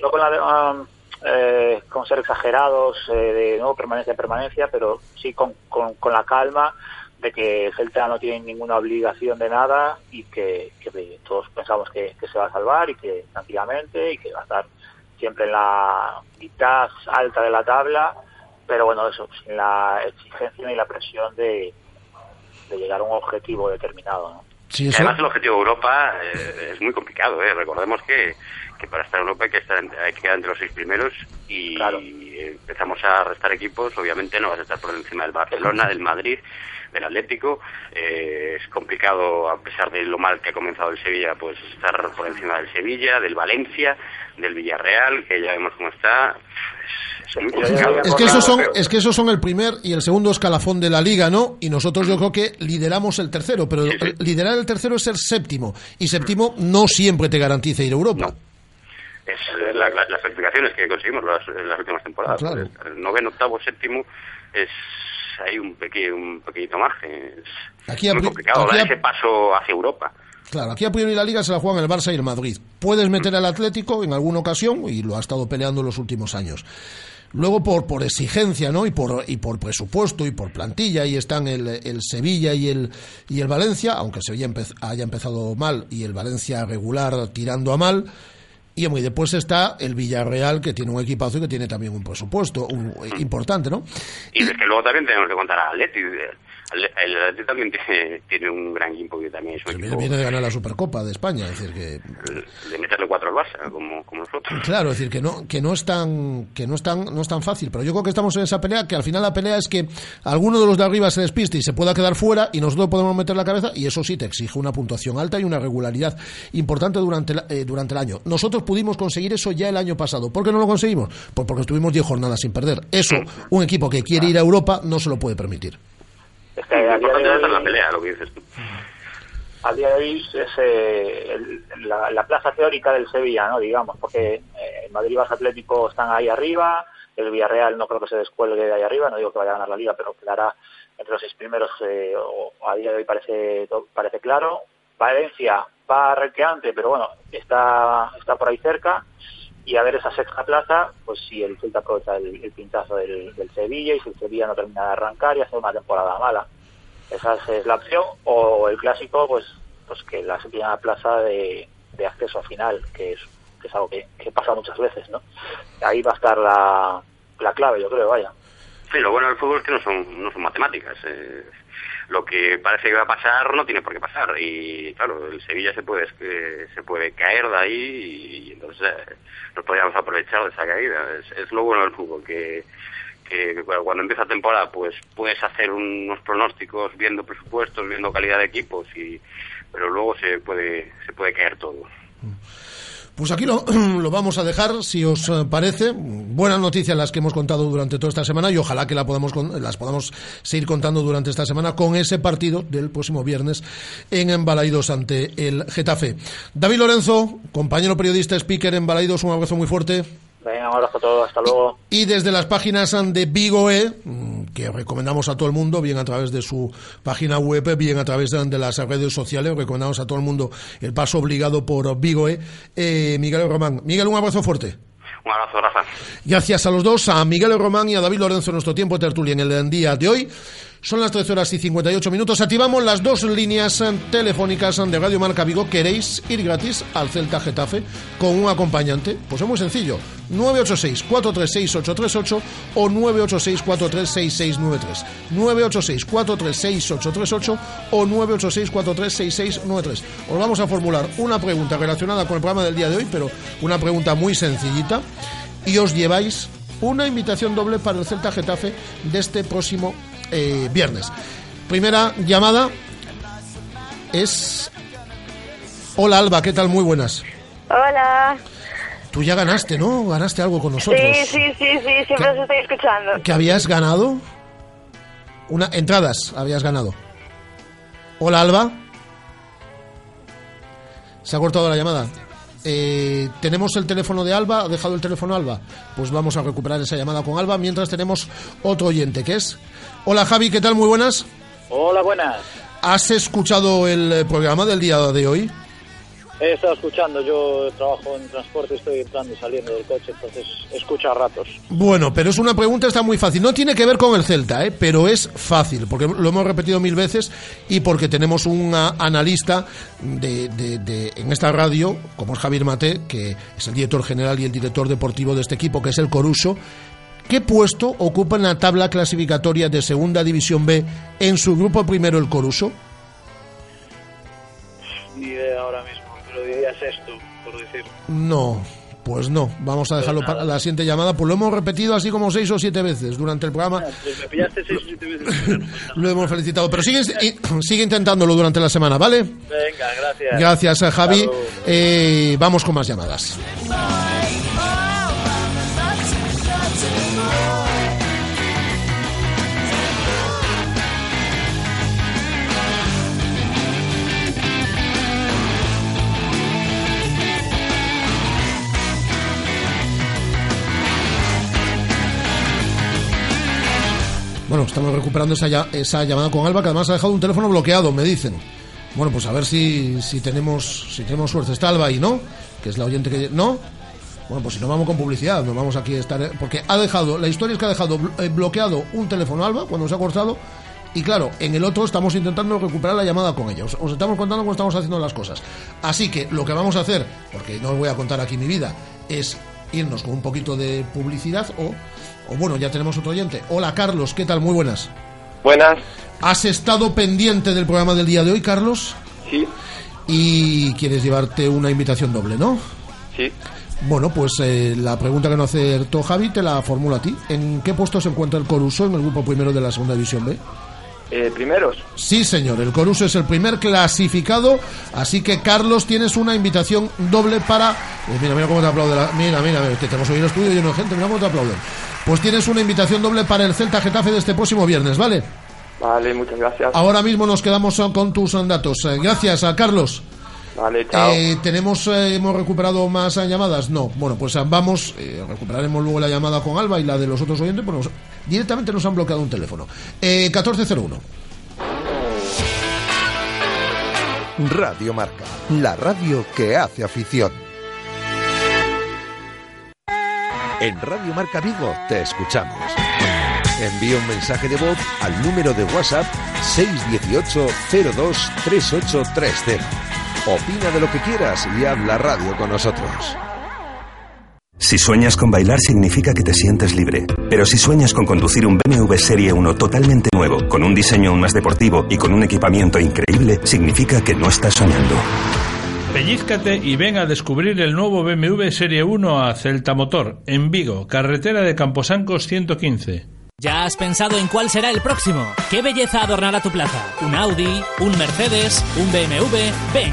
no con la um, eh, con ser exagerados eh, de no permanencia permanencia, pero sí con, con la calma de que Celta no tiene ninguna obligación de nada y que, que todos pensamos que, que, se va a salvar y que tranquilamente y que va a estar siempre en la mitad alta de la tabla, pero bueno, eso, sin la exigencia ni la presión de, de llegar a un objetivo determinado. ¿no? Sí, eso... Además, el objetivo de Europa eh, es muy complicado. ¿eh? Recordemos que, que para estar en Europa hay que, estar, hay que quedar entre los seis primeros y Claro. empezamos a restar equipos. Obviamente no vas a estar por encima del Barcelona, del Madrid, del Atlético. Eh, es complicado, a pesar de lo mal que ha comenzado el Sevilla, pues estar por encima del Sevilla, del Valencia, del Villarreal, que ya vemos cómo está. Es, es muy complicado. Es que esos son, es que esos son el primer y el segundo escalafón de la liga, ¿no? Y nosotros yo creo que lideramos el tercero, pero liderar el tercero es ser séptimo. Y séptimo no siempre te garantiza ir a Europa. es eh, la- la- las clasificaciones que conseguimos las, en las últimas temporadas. Claro. El noveno, octavo, séptimo es hay un pequeño un pequeñito margen. Es Aquí muy complicado aquí dar ese paso hacia Europa. Claro, aquí a priori la liga se la juegan el Barça y el Madrid. Puedes meter al Atlético en alguna ocasión y lo ha estado peleando en los últimos años. Luego por, por exigencia, ¿no? Y por, y por presupuesto y por plantilla, y están el, el Sevilla y el, y el Valencia, aunque Sevilla empe- haya empezado mal y el Valencia regular tirando a mal. Y hombre, y después está el Villarreal, que tiene un equipazo y que tiene también un presupuesto un- importante, ¿no? Y es que luego también tenemos que contar al Atleti. El Atleti también tiene, tiene un gran equipo que también es un Viene, equipo viene de ganar la Supercopa de España, es decir que de meterle cuatro al Barça, como, como nosotros. Claro, es decir, que no, que no es tan, que no es tan, no es tan fácil. Pero yo creo que estamos en esa pelea, que al final la pelea es que alguno de los de arriba se despiste y se pueda quedar fuera y nosotros podemos meter la cabeza y eso sí te exige una puntuación alta y una regularidad importante durante, la- eh, durante el año. Nosotros pudimos conseguir eso ya el año pasado. ¿Por qué no lo conseguimos? Pues porque estuvimos 10 jornadas sin perder. Eso, un equipo que quiere ir a Europa no se lo puede permitir. Es que a día de en la hoy- pelea, lo que dices tú. a día de hoy es eh, el- la, la plaza teórica del Sevilla, ¿no? Digamos, porque eh, el Madrid y Barça Atlético están ahí arriba, el Villarreal no creo que se descuelgue de ahí arriba, no digo que vaya a ganar la liga, pero quedará entre los seis primeros, eh, o a día de hoy parece parece claro. Valencia va arranqueante, pero bueno, está está por ahí cerca. Y a ver esa sexta plaza, pues si el Celta aprovecha el, pintazo del, del Sevilla y si el Sevilla no termina de arrancar y hace una temporada mala. Esa es, es la opción. O el clásico, pues pues que la séptima plaza de, de acceso a final, que es, que es algo que, que pasa muchas veces, ¿no? Ahí va a estar la, la clave, yo creo, vaya. Sí, lo bueno del fútbol es que no son, no son matemáticas. eh, lo que parece que va a pasar no tiene por qué pasar. Y claro, el Sevilla se puede, eh, se puede caer de ahí y, entonces eh, nos podríamos aprovechar de esa caída. Es, es lo bueno del fútbol, que, que cuando empieza temporada pues puedes hacer unos pronósticos viendo presupuestos, viendo calidad de equipos, y pero luego se puede, se puede caer todo. Pues aquí lo, lo vamos a dejar, si os eh, parece. Buenas noticias las que hemos contado durante toda esta semana y ojalá que las podamos seguir contando durante esta semana con ese partido del próximo viernes en Embalaidos ante el Getafe. David Lorenzo, compañero periodista, speaker en Balaidos, un abrazo muy fuerte. Venga, un abrazo a todos, hasta luego. Y desde las páginas de Vigoe, mm, que recomendamos a todo el mundo, bien a través de su página web, bien a través de, las redes sociales, recomendamos a todo el mundo el paso obligado por Vigoe. Eh, Miguel Román. Miguel, un abrazo fuerte. Un abrazo, Rafa. Gracias a los dos, a Miguel Román y a David Lorenzo, en nuestro tiempo de tertulia en el día de hoy. Son las 13 horas y 58 minutos. Activamos las dos líneas eh, telefónicas de Radio Marca Vigo. ¿Queréis ir gratis al Celta Getafe con un acompañante? Pues es muy sencillo. 986-436-838 o 986-436-6693. 986-436-838 o 986-436-6693. Os vamos a formular una pregunta relacionada con el programa del día de hoy, pero una pregunta muy sencillita. Y os lleváis una invitación doble para el Celta Getafe de este próximo eh, viernes. Primera llamada es... Hola Alba, ¿qué tal? Muy buenas. Hola. Tú ya ganaste, ¿no? Ganaste algo con nosotros. Sí, sí, sí, sí, siempre os estoy escuchando. ¿Que habías ganado? Una, entradas habías ganado. Hola, Alba. Se ha cortado la llamada. Eh, tenemos el teléfono de Alba, ha dejado el teléfono Alba. Pues vamos a recuperar esa llamada con Alba mientras tenemos otro oyente que es. Hola Javi, ¿qué tal? Muy buenas. Hola, buenas. ¿Has escuchado el eh, programa del día de hoy? He estado escuchando, yo trabajo en transporte, estoy entrando y saliendo del coche, entonces escucho a ratos. Bueno, pero es una pregunta está muy fácil. No tiene que ver con el Celta, ¿eh? pero es fácil, porque lo hemos repetido mil veces y porque tenemos un ah, analista de, de- de- en esta radio, como es Javier Mate, que es el director general y el director deportivo de este equipo, que es el Coruso. ¿Qué puesto ocupa en la tabla clasificatoria de Segunda División B en su grupo primero el Coruso? Ni idea ahora mismo, por decir. No, pues no. Vamos a dejarlo para la siguiente llamada. Pues lo hemos repetido así como seis o siete veces durante el programa. Pues me pillaste seis o siete veces. Lo hemos felicitado. Pero sigue, intentándolo durante la semana, ¿vale? Venga, gracias. Gracias, a Javi. Eh, vamos con más llamadas. Bueno, estamos recuperando esa, esa llamada con Alba, que además ha dejado un teléfono bloqueado, me dicen. Bueno, pues a ver si, si tenemos si tenemos suerte. Está Alba ahí, ¿no? Que es la oyente que... ¿No? Bueno, pues si no vamos con publicidad, nos vamos aquí a estar... Porque ha dejado... La historia es que ha dejado eh, bloqueado un teléfono Alba cuando se ha cortado. Y claro, en el otro estamos intentando recuperar la llamada con ella. Os estamos contando cómo estamos haciendo las cosas. Así que lo que vamos a hacer, porque no os voy a contar aquí mi vida, es irnos con un poquito de publicidad o, o bueno, ya tenemos otro oyente. Hola Carlos, ¿qué tal? Muy buenas. Buenas. ¿Has estado pendiente del programa del día de hoy, Carlos? Sí. Y quieres llevarte una invitación doble, ¿no? Sí. Bueno, pues eh, la pregunta que no acertó Javi te la formulo a ti. ¿En qué puesto se encuentra el Coruso en el grupo primero de la segunda división B? Eh, primeros. Sí, señor, el Coruso es el primer clasificado, así que Carlos tienes una invitación doble para... Eh, mira, mira cómo te aplaude la... Mira, mira, mira, te tenemos hoy el estudio lleno de gente, mira cómo te aplauden. Pues tienes una invitación doble para el Celta Getafe de este próximo viernes, ¿vale? Vale, muchas gracias. Ahora mismo nos quedamos con tus datos. Eh, Gracias a Carlos. Vale, chao. Eh, ¿Tenemos, eh, hemos recuperado más llamadas? No. Bueno, pues eh, vamos, eh, recuperaremos luego la llamada con Alba y la de los otros oyentes, nos- directamente nos han bloqueado un teléfono. Eh, 1401. Radio Marca, la radio que hace afición. En Radio Marca Vigo te escuchamos. Envía un mensaje de voz al número de WhatsApp 618 02 3830. Opina de lo que quieras y haz la radio con nosotros. Si sueñas con bailar significa que te sientes libre. Pero si sueñas con conducir un BMW Serie 1 totalmente nuevo, con un diseño aún más deportivo y con un equipamiento increíble, significa que no estás soñando. Pellízcate y ven a descubrir el nuevo BMW Serie 1 a Celta Motor, en Vigo, carretera de Camposancos 115. ¿Ya has pensado en cuál será el próximo? ¿Qué belleza adornará tu plaza? ¿Un Audi? ¿Un Mercedes? ¿Un BMW? Ven,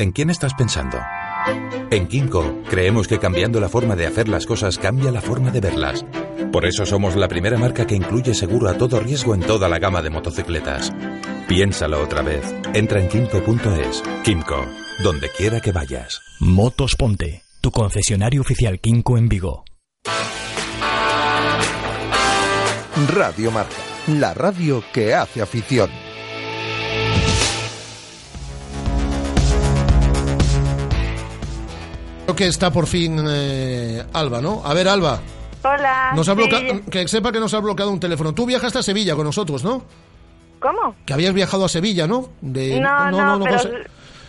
¿En quién estás pensando? En Kimco creemos que cambiando la forma de hacer las cosas cambia la forma de verlas. Por eso somos la primera marca que incluye seguro a todo riesgo en toda la gama de motocicletas. Piénsalo otra vez. Entra en kimco.es. Kimco, donde quiera que vayas. Motos Ponte, tu concesionario oficial Kinko en Vigo. Radio Marca, la radio que hace afición. Creo que está por fin eh, Alba, ¿no? A ver, Alba. Hola. Nos ha sí. bloqueado, que sepa que nos ha bloqueado un teléfono. Tú viajaste a Sevilla con nosotros, ¿no? ¿Cómo? Que habías viajado a Sevilla, ¿no? De- no, no, cosa- pero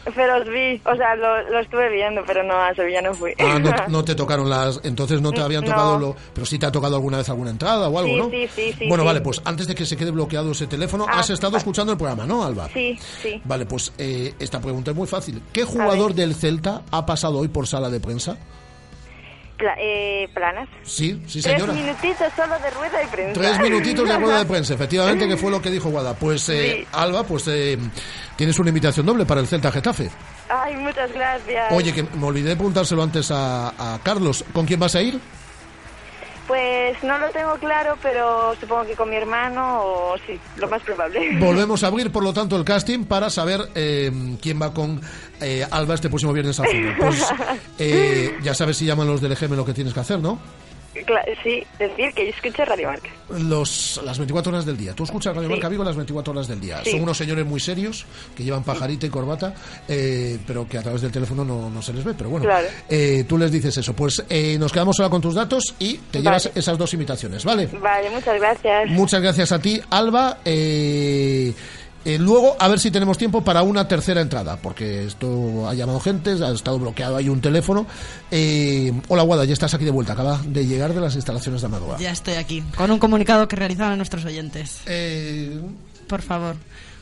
os vi, o sea, lo, lo estuve viendo, pero no, a Sevilla no fui. Ah, no, no te tocaron las... Entonces no te habían No. tocado lo... Pero sí te ha tocado alguna vez alguna entrada o algo, Sí, ¿no? sí, sí, sí, Bueno, sí. vale, pues antes de que se quede bloqueado ese teléfono, Ah, has estado escuchando el programa, ¿no, Alba? Sí, sí. Vale, pues eh, esta pregunta es muy fácil. ¿Qué jugador del Celta ha pasado hoy por sala de prensa? Pla- eh, planas. Sí, sí, Tres señora. minutitos solo de rueda de prensa. Tres minutitos de rueda de prensa, efectivamente, que fue lo que dijo Guada. Pues, eh, Sí. Alba, pues eh, tienes una invitación doble para el Celta Getafe. Ay, muchas gracias. Oye, que me olvidé de preguntárselo antes a, a Carlos. ¿Con quién vas a ir? Pues no lo tengo claro, pero supongo que con mi hermano o sí, lo más probable. Volvemos a abrir, por lo tanto, el casting para saber eh, quién va con eh, Alba este próximo viernes al fútbol. Pues eh, ya sabes si llaman los del EGM lo que tienes que hacer, ¿no? Sí, decir que yo escucho Radio Marca. Los, las 24 horas del día. Tú escuchas Radio Sí. Marca Vigo las 24 horas del día. Sí. Son unos señores muy serios que llevan pajarita y corbata, eh, pero que a través del teléfono no, no se les ve. Pero bueno, Claro. eh, tú les dices eso. Pues eh, nos quedamos ahora con tus datos y te Vale. llevas esas dos invitaciones, ¿vale? Vale, muchas gracias. Muchas gracias a ti, Alba. Eh, eh, luego, a ver si tenemos tiempo para una tercera entrada, porque esto ha llamado gente, ha estado bloqueado ahí un teléfono. Eh, hola, Guada, ya estás aquí de vuelta. Acaba de llegar de las instalaciones de Amadora. Ya estoy aquí, con un comunicado que realizaban nuestros oyentes. Eh, Por favor,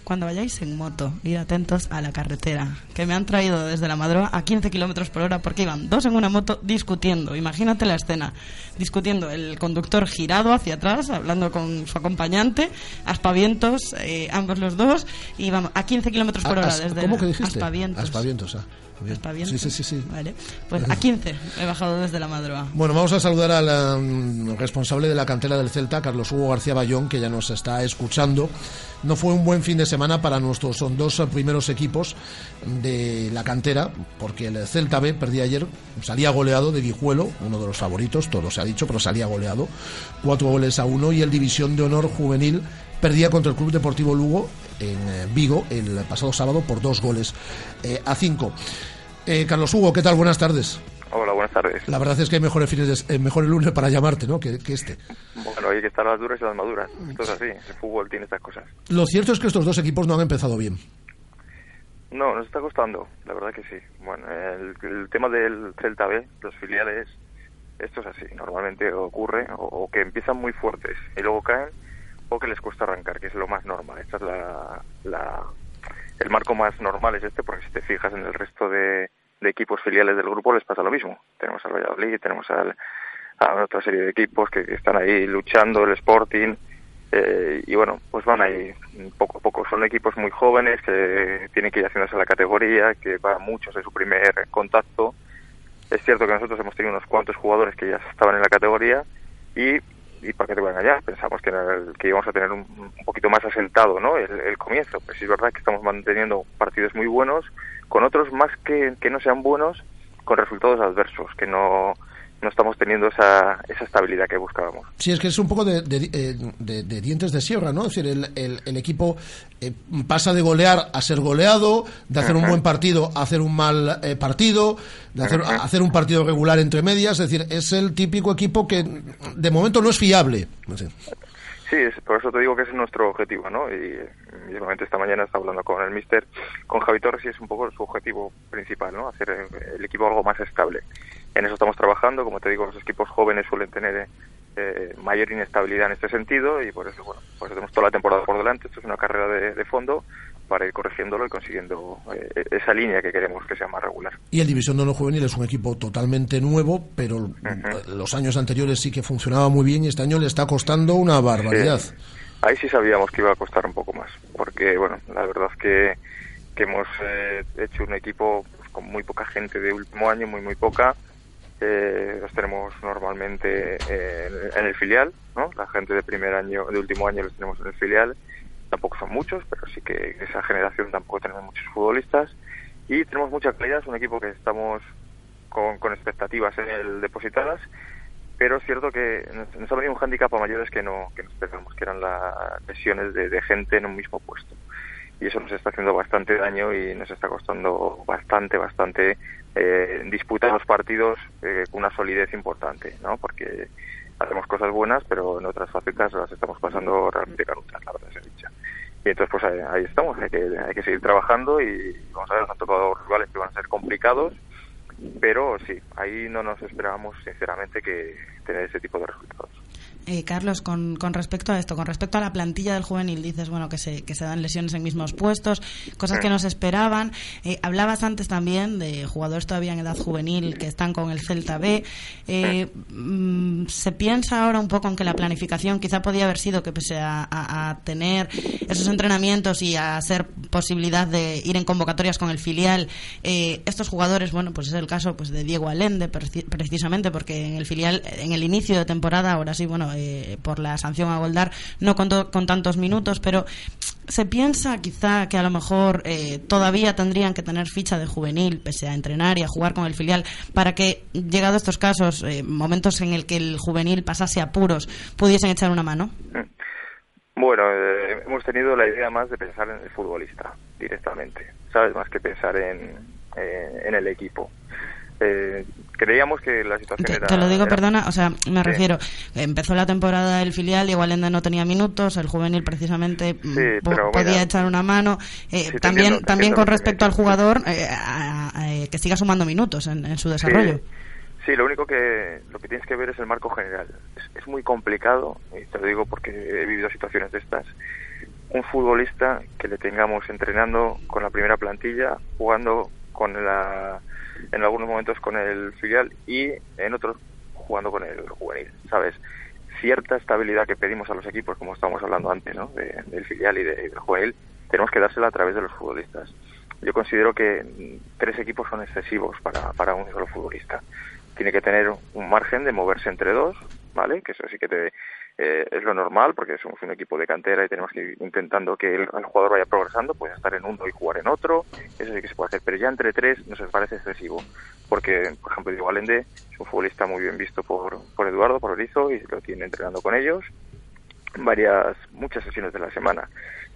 cuando vayáis en moto, ir atentos a la carretera, que me han traído desde la Madroa a 15 kilómetros por hora porque iban dos en una moto discutiendo. Imagínate la escena, discutiendo el conductor girado hacia atrás, hablando con su acompañante, aspavientos, eh, ambos los dos, y iban a 15 kilómetros por hora desde ¿Cómo que dijiste? aspavientos. Aspavientos, ah. Bien. Aspavientos. Sí, sí, sí, sí. Vale. Pues a 15 he bajado desde la Madroa. Bueno, vamos a saludar al um, responsable de la cantera del Celta, Carlos Hugo García Bayón, que ya nos está escuchando. No fue un buen fin de semana para nuestros son dos primeros equipos de la cantera, porque el Celta B perdía ayer, salía goleado de Guijuelo, uno de los favoritos, todo se ha dicho, pero salía goleado, cuatro goles a uno, y el División de Honor Juvenil perdía contra el Club Deportivo Lugo en eh, Vigo el pasado sábado por dos goles eh, a cinco. Eh, Carlos Hugo, ¿qué tal? Buenas tardes. Hola, buenas tardes. La verdad es que hay mejores fines de, eh, mejores lunes para llamarte, ¿no? Que, que este. Bueno, hay que estar las duras y las maduras. Esto es así, el fútbol tiene estas cosas. Lo cierto es que estos dos equipos no han empezado bien. No, nos está costando, la verdad que sí. Bueno, el, el tema del Celta B, los filiales, esto es así. Normalmente ocurre o, o que empiezan muy fuertes y luego caen o que les cuesta arrancar, que es lo más normal. Esta es la, la- el marco más normal es este, porque si te fijas en el resto de, de equipos filiales del grupo les pasa lo mismo. Tenemos al Valladolid, tenemos al, a otra serie de equipos que, que están ahí luchando, el Sporting, eh, y bueno, pues van ahí poco a poco. Son equipos muy jóvenes que tienen que ir haciéndose a la categoría, que van muchos en su primer contacto. Es cierto que nosotros hemos tenido unos cuantos jugadores que ya estaban en la categoría y, y para qué te voy a engañar, pensamos que, el- que íbamos a tener un, un poquito más asentado ¿no? el, el comienzo. Pues sí es verdad que estamos manteniendo partidos muy buenos, con otros más que, que no sean buenos, con resultados adversos, que no, no estamos teniendo esa, esa estabilidad que buscábamos. Sí, es que es un poco de, de- eh, de- de dientes de sierra, ¿no? Es decir, el, el- el equipo eh, pasa de golear a ser goleado, de hacer un buen partido a hacer un mal eh, partido, de hacer, a hacer un partido regular entre medias. Es decir, es el típico equipo que de momento no es fiable. Sé. Sí, es- por eso te digo que ese es nuestro objetivo, ¿no? Y mismamente esta mañana estaba hablando con el mister, con Javi Torres, y es un poco su objetivo principal, ¿no? Hacer eh, el equipo algo más estable. En eso estamos trabajando, como te digo, los equipos jóvenes suelen tener eh, mayor inestabilidad en este sentido y por eso, bueno, pues tenemos toda la temporada por delante, esto es una carrera de, de fondo para ir corrigiéndolo y consiguiendo eh, esa línea que queremos que sea más regular. Y el División de Honor Juvenil es un equipo totalmente nuevo, pero eh, los años anteriores sí que funcionaba muy bien y este año le está costando una barbaridad. Sí. Ahí sí sabíamos que iba a costar un poco más, porque bueno, la verdad es que, que hemos eh, hecho un equipo pues, con muy poca gente de último año, muy muy poca. Eh, los tenemos normalmente eh, en, el filial, ¿no? La gente de primer año, de último año los tenemos en el filial. Tampoco son muchos, pero sí que esa generación tampoco tenemos muchos futbolistas. Y tenemos mucha calidad, es un equipo que estamos con, expectativas en el depositadas pero es cierto que nos, nos ha venido un hándicap a mayores que no que nos esperábamos, que eran las lesiones de gente en un mismo puesto. Y eso nos está haciendo bastante daño y nos está costando bastante, bastante eh, disputar los partidos eh, con una solidez importante, ¿no? Porque hacemos cosas buenas, pero en otras facetas las estamos pasando realmente canutas, la verdad se dicha. Y entonces, pues ahí, ahí estamos, hay que, hay que seguir trabajando y vamos a ver, nos han tocado rivales que van a ser complicados, pero sí, ahí no nos esperábamos, sinceramente, que tener ese tipo de resultados. Eh, Carlos, con, con, respecto a esto, con respecto a la plantilla del juvenil, dices bueno que se, que se dan lesiones en mismos puestos, cosas que no se esperaban. Eh, hablabas antes también de jugadores todavía en edad juvenil que están con el Celta B. Eh, mm, se piensa ahora un poco en que la planificación quizá podía haber sido que pese a, a, tener esos entrenamientos y a ser posibilidad de ir en convocatorias con el filial, eh, estos jugadores, bueno, pues es el caso pues de Diego Alende, precisamente porque en el filial, en el inicio de temporada, ahora sí, bueno, eh, por la sanción a Goldar no contó con tantos minutos, pero se piensa quizá que a lo mejor eh, todavía tendrían que tener ficha de juvenil, pese a entrenar y a jugar con el filial, para que, llegado estos casos, eh, momentos en el que el juvenil pasase apuros, pudiesen echar una mano. Bueno, eh, hemos tenido la idea más de pensar en el futbolista directamente, ¿sabes? Más que pensar en, eh, en el equipo. Eh, creíamos que la situación te, era... Te lo digo, era- perdona, o sea, me Sí. refiero, empezó la temporada del filial y Walenda no tenía minutos, el juvenil precisamente mm, po- pero podía mira, echar una mano. Eh, Sí, también entiendo, también con respecto al jugador, eh, a- a- eh, que siga sumando minutos en, en su desarrollo. Sí, sí, lo único que lo que tienes que ver es el marco general. Es, es muy complicado, y te lo digo porque he vivido situaciones de estas. Un futbolista que le tengamos entrenando con la primera plantilla, jugando con la, en algunos momentos con el filial y en otros jugando con el juvenil, ¿sabes? Cierta estabilidad que pedimos a los equipos, como estábamos hablando antes, ¿no? De- del filial y, de- y del juvenil, tenemos que dársela a través de los futbolistas. Yo considero que tres equipos son excesivos para, para un solo futbolista. Tiene que tener un margen de moverse entre dos, ¿vale? Que eso sí que te, eh, es lo normal, porque somos un equipo de cantera y tenemos que ir intentando que el, jugador vaya progresando, puede estar en uno y jugar en otro, eso sí que se puede hacer, pero ya entre tres nos parece excesivo, porque, por ejemplo, Diego Allende es un futbolista muy bien visto por, por Eduardo, por Orizo, y lo tiene entrenando con ellos varias, muchas sesiones de la semana.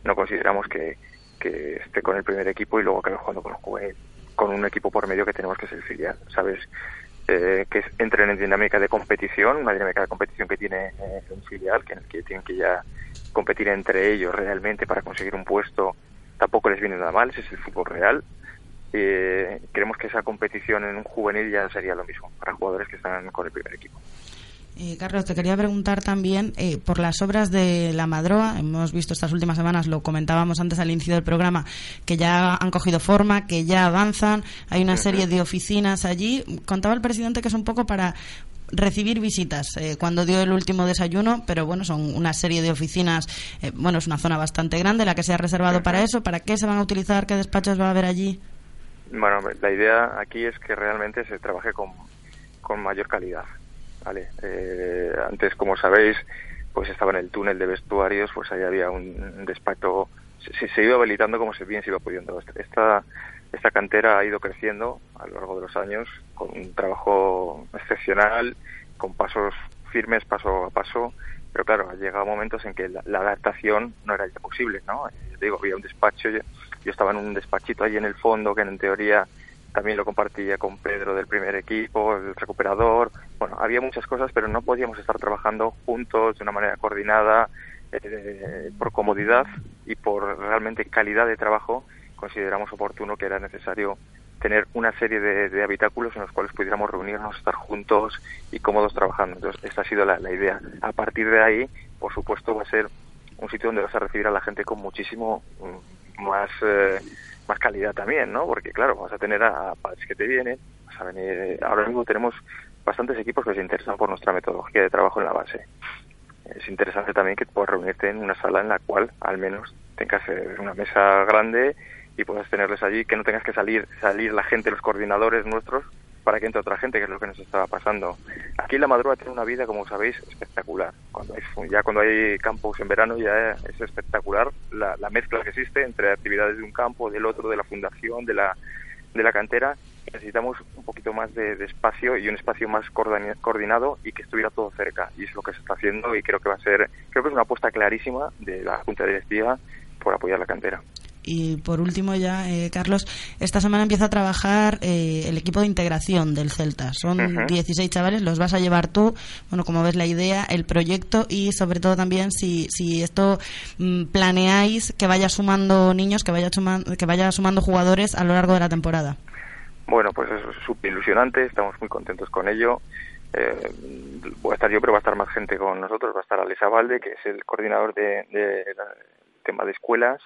No consideramos que, que esté con el primer equipo y luego acabe jugando con, con un equipo por medio que tenemos que es el filial, ¿sabes? Eh, que entren en dinámica de competición, una dinámica de competición que tiene eh, un filial, que que tienen que ya competir entre ellos realmente para conseguir un puesto, tampoco les viene nada mal, ese es el fútbol real. Eh, creemos que esa competición en un juvenil ya sería lo mismo para jugadores que están con el primer equipo. Eh, Carlos, te quería preguntar también eh, por las obras de la Madroa. Hemos visto estas últimas semanas, lo comentábamos antes al inicio del programa, que ya han cogido forma, que ya avanzan. Hay una serie de oficinas allí. Contaba el presidente que es un poco para recibir visitas eh, cuando dio el último desayuno, pero bueno, son una serie de oficinas, eh, bueno, es una zona bastante grande la que se ha reservado para eso. ¿Para qué se van a utilizar? ¿Qué despachos va a haber allí? Bueno, la idea aquí es que realmente se trabaje con, con mayor calidad. ¿Vale? Eh, antes, como sabéis, pues estaba en el túnel de vestuarios, pues ahí había un, despacho, se, se iba habilitando como se bien se iba pudiendo. Esta, esta cantera ha ido creciendo a lo largo de los años con un trabajo excepcional, con pasos firmes, paso a paso, pero claro, ha llegado momentos en que la, la adaptación no era ya posible, ¿no? Eh, digo, había un despacho, yo, yo estaba en un despachito ahí en el fondo que en teoría también lo compartía con Pedro del primer equipo, el recuperador. Bueno, había muchas cosas, pero no podíamos estar trabajando juntos de una manera coordinada eh, por comodidad y por realmente calidad de trabajo. Consideramos oportuno que era necesario tener una serie de, de habitáculos en los cuales pudiéramos reunirnos, estar juntos y cómodos trabajando. Entonces, esta ha sido la, idea. A partir de ahí, por supuesto, va a ser un sitio donde vas a recibir a la gente con muchísimo mm, más eh, más calidad también, ¿no? Porque claro, vas a tener a, a padres que te vienen, vas a venir, eh, ahora mismo tenemos bastantes equipos que se interesan por nuestra metodología de trabajo en la base. Es interesante también que puedas reunirte en una sala en la cual al menos tengas eh, una mesa grande y puedas tenerles allí, que no tengas que salir salir la gente, los coordinadores nuestros, para que entre otra gente, que es lo que nos estaba pasando. Aquí la Madruga tiene una vida, como sabéis, espectacular. Cuando hay, ya cuando hay campos en verano ya es espectacular la, la mezcla que existe entre actividades de un campo, del otro, de la fundación, de la, de la cantera. Necesitamos un poquito más de, de espacio y un espacio más coordina- coordinado y que estuviera todo cerca. Y es lo que se está haciendo y creo que va a ser, creo que es una apuesta clarísima de la Junta Directiva por apoyar la cantera. Y por último ya, eh, Carlos, esta semana empieza a trabajar eh, el equipo de integración del Celta. Son Ujú. 16 chavales, los vas a llevar tú. Bueno, como ves la idea, el proyecto y sobre todo también si, si esto mm, planeáis que vaya sumando niños, que vaya, sumando, que vaya sumando jugadores a lo largo de la temporada. Bueno, pues eso es súper ilusionante, estamos muy contentos con ello. Eh, voy a estar yo, pero va a estar más gente con nosotros. Va a estar Alesa Valde, que es el coordinador de, de la- tema de escuelas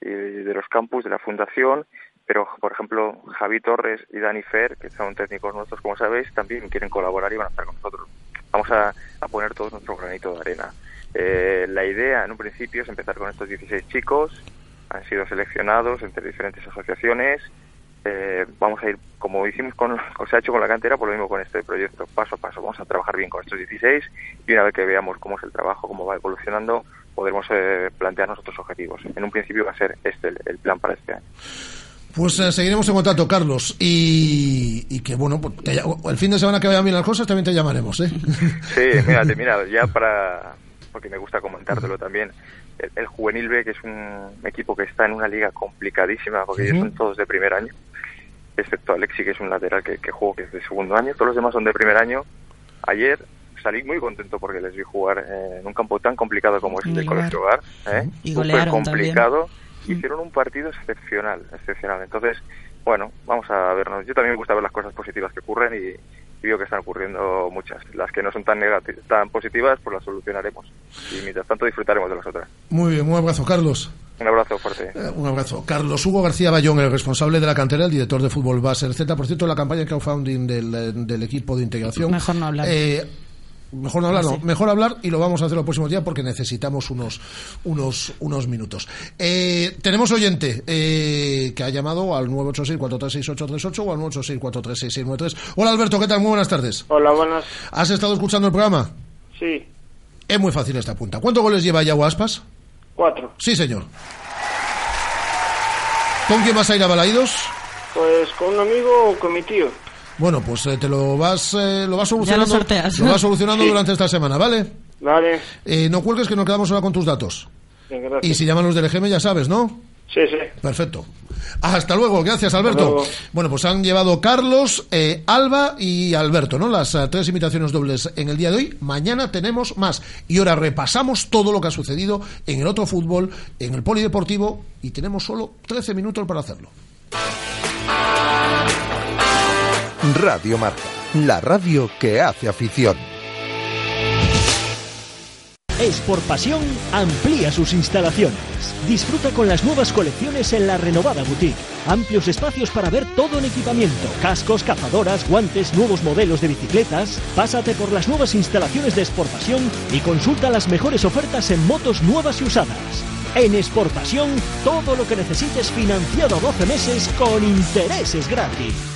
de los campus de la fundación. Pero, por ejemplo, Javi Torres y Dani Fer, que son técnicos nuestros, como sabéis, también quieren colaborar y van a estar con nosotros. Vamos a, a poner todos nuestro granito de arena. Eh, la idea, en un principio, es empezar con estos 16 chicos. Han sido seleccionados entre diferentes asociaciones. Eh, vamos a ir, como hicimos con, o se ha hecho con la cantera, por lo mismo con este proyecto, paso a paso. Vamos a trabajar bien con estos 16 y una vez que veamos cómo es el trabajo, cómo va evolucionando, podremos eh, plantearnos otros objetivos. En un principio va a ser este el, el plan para este año. Pues eh, seguiremos en contacto, Carlos. Y, y que bueno, pues, te el fin de semana que vayan bien las cosas también te llamaremos, ¿eh? Sí, mira, ya para, porque me gusta comentártelo también, el, el Juvenil B, que es un equipo que está en una liga complicadísima, porque ellos son todos de primer año, excepto Alexi, que es un lateral que, que juego, que es de segundo año, todos los demás son de primer año. Ayer salí muy contento porque les vi jugar eh, en un campo tan complicado como es el golear. Colegio Hogar, ¿eh? Y súper golearon complicado. Hicieron un partido excepcional, excepcional. Entonces, bueno, vamos a vernos. Yo también me gusta ver las cosas positivas que ocurren y, y veo que están ocurriendo muchas. Las que no son tan negativas, tan positivas, pues las solucionaremos. Y mientras tanto disfrutaremos de las otras. Muy bien, un abrazo, Carlos. Un abrazo fuerte. Eh, Un abrazo. Carlos Hugo García Bayón, el responsable de la cantera, el director de fútbol base Z. Por cierto, la campaña de crowdfunding del, del equipo de integración. Mejor no hablar. Eh, mejor no hablar, no. sí. Mejor hablar y lo vamos a hacer los próximos días porque necesitamos unos, unos, unos minutos. Eh, tenemos oyente eh, que ha llamado al 986-436-838 o al 986-436-693. Hola Alberto, ¿qué tal? Muy buenas tardes. Hola, buenas. ¿Has estado escuchando el programa? Sí, Es muy fácil esta punta. ¿Cuántos goles lleva Yago Aspas? cuatro. Sí, señor. ¿Con quién vas a ir a Balaidos? Pues con un amigo o con mi tío. Bueno, pues eh, te lo vas, eh, lo vas solucionando. sorteas. lo vas solucionando Sí. durante esta semana, ¿vale? Vale. Eh, no cuelgues que nos quedamos ahora con tus datos. Bien, Y si llaman los del EGM ya sabes, ¿no? Sí, sí. Perfecto. Hasta luego, gracias Alberto. Luego. Bueno, pues han llevado Carlos, eh, Alba y Alberto, ¿no? Las eh, tres invitaciones dobles en el día de hoy. Mañana tenemos más. Y ahora repasamos todo lo que ha sucedido en el otro fútbol, en el polideportivo, y tenemos solo 13 minutos para hacerlo. Radio Marca, la radio que hace afición. Sport Pasión amplía sus instalaciones. Disfruta con las nuevas colecciones en la renovada boutique. Amplios espacios para ver todo en equipamiento, cascos, cazadoras, guantes, nuevos modelos de bicicletas. Pásate por las nuevas instalaciones de Sport Pasión y consulta las mejores ofertas en motos nuevas y usadas. En Sport Pasión, todo lo que necesites financiado a 12 meses con intereses gratis.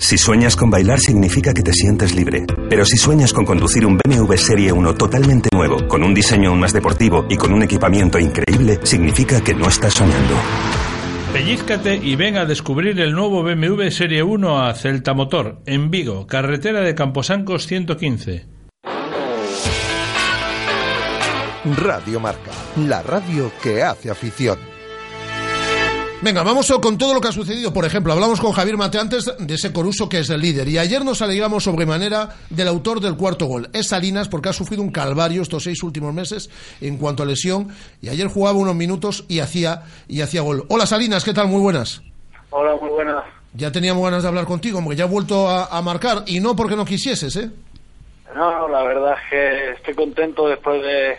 Si sueñas con bailar significa que te sientes libre. Pero si sueñas con conducir un BMW Serie 1 totalmente nuevo, con un diseño aún más deportivo y con un equipamiento increíble, significa que no estás soñando. Pellízcate y ven a descubrir el nuevo BMW Serie 1 a Celta Motor, en Vigo, carretera de Camposancos 115. Radio Marca, la radio que hace afición. Venga, vamos con todo lo que ha sucedido. Por ejemplo, hablamos con Javier Mate antes de ese Coruso que es el líder. Y ayer nos alegramos sobremanera del autor del cuarto gol. Es Salinas porque ha sufrido un calvario estos seis últimos meses en cuanto a lesión. Y ayer jugaba unos minutos y hacía, y hacía gol. Hola Salinas, ¿qué tal? Muy buenas. Hola, muy buenas. Ya teníamos ganas de hablar contigo, porque ya ha vuelto a, a marcar. Y no porque no quisieses, ¿eh? No, la verdad es que estoy contento después de,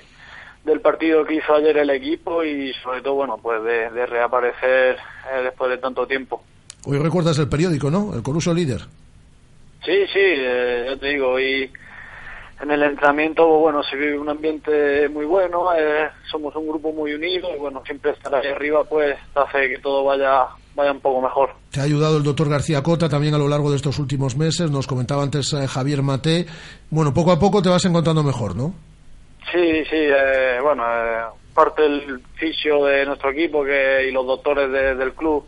del partido que hizo ayer el equipo y sobre todo, bueno, pues de, de reaparecer eh, después de tanto tiempo. Hoy recuerdas el periódico, ¿no? El Coruso líder. Sí, sí, eh, ya te digo, y en el entrenamiento, pues, bueno, se vive un ambiente muy bueno, eh, somos un grupo muy unido y bueno, siempre estar ahí arriba pues hace que todo vaya vaya un poco mejor. Te ha ayudado el doctor García Cota también a lo largo de estos últimos meses, nos comentaba antes eh, Javier Mate. Bueno, poco a poco te vas encontrando mejor, ¿no? Sí, sí, eh, bueno, eh, parte del fisio de nuestro equipo que, y los doctores de- del club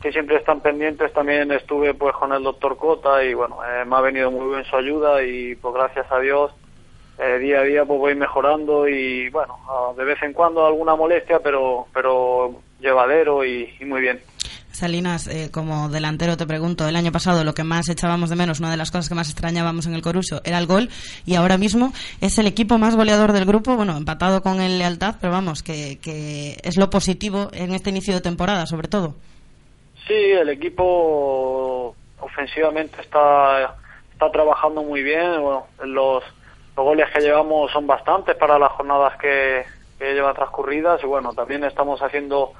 que siempre están pendientes, también estuve pues con el doctor Cota y bueno, eh, me ha venido muy bien su ayuda y pues gracias a Dios eh, día a día pues voy mejorando y bueno, de vez en cuando alguna molestia, pero pero llevadero y, y muy bien. Salinas, eh, como delantero te pregunto, el año pasado lo que más echábamos de menos, una de las cosas que más extrañábamos en el Coruso era el gol y ahora mismo es el equipo más goleador del grupo, bueno, empatado con el Lealtad, pero vamos, que, que es lo positivo en este inicio de temporada, sobre todo. Sí, el equipo ofensivamente está, está trabajando muy bien. Bueno, los, los goles que llevamos son bastantes para las jornadas que, que llevan transcurridas y bueno, también estamos haciendo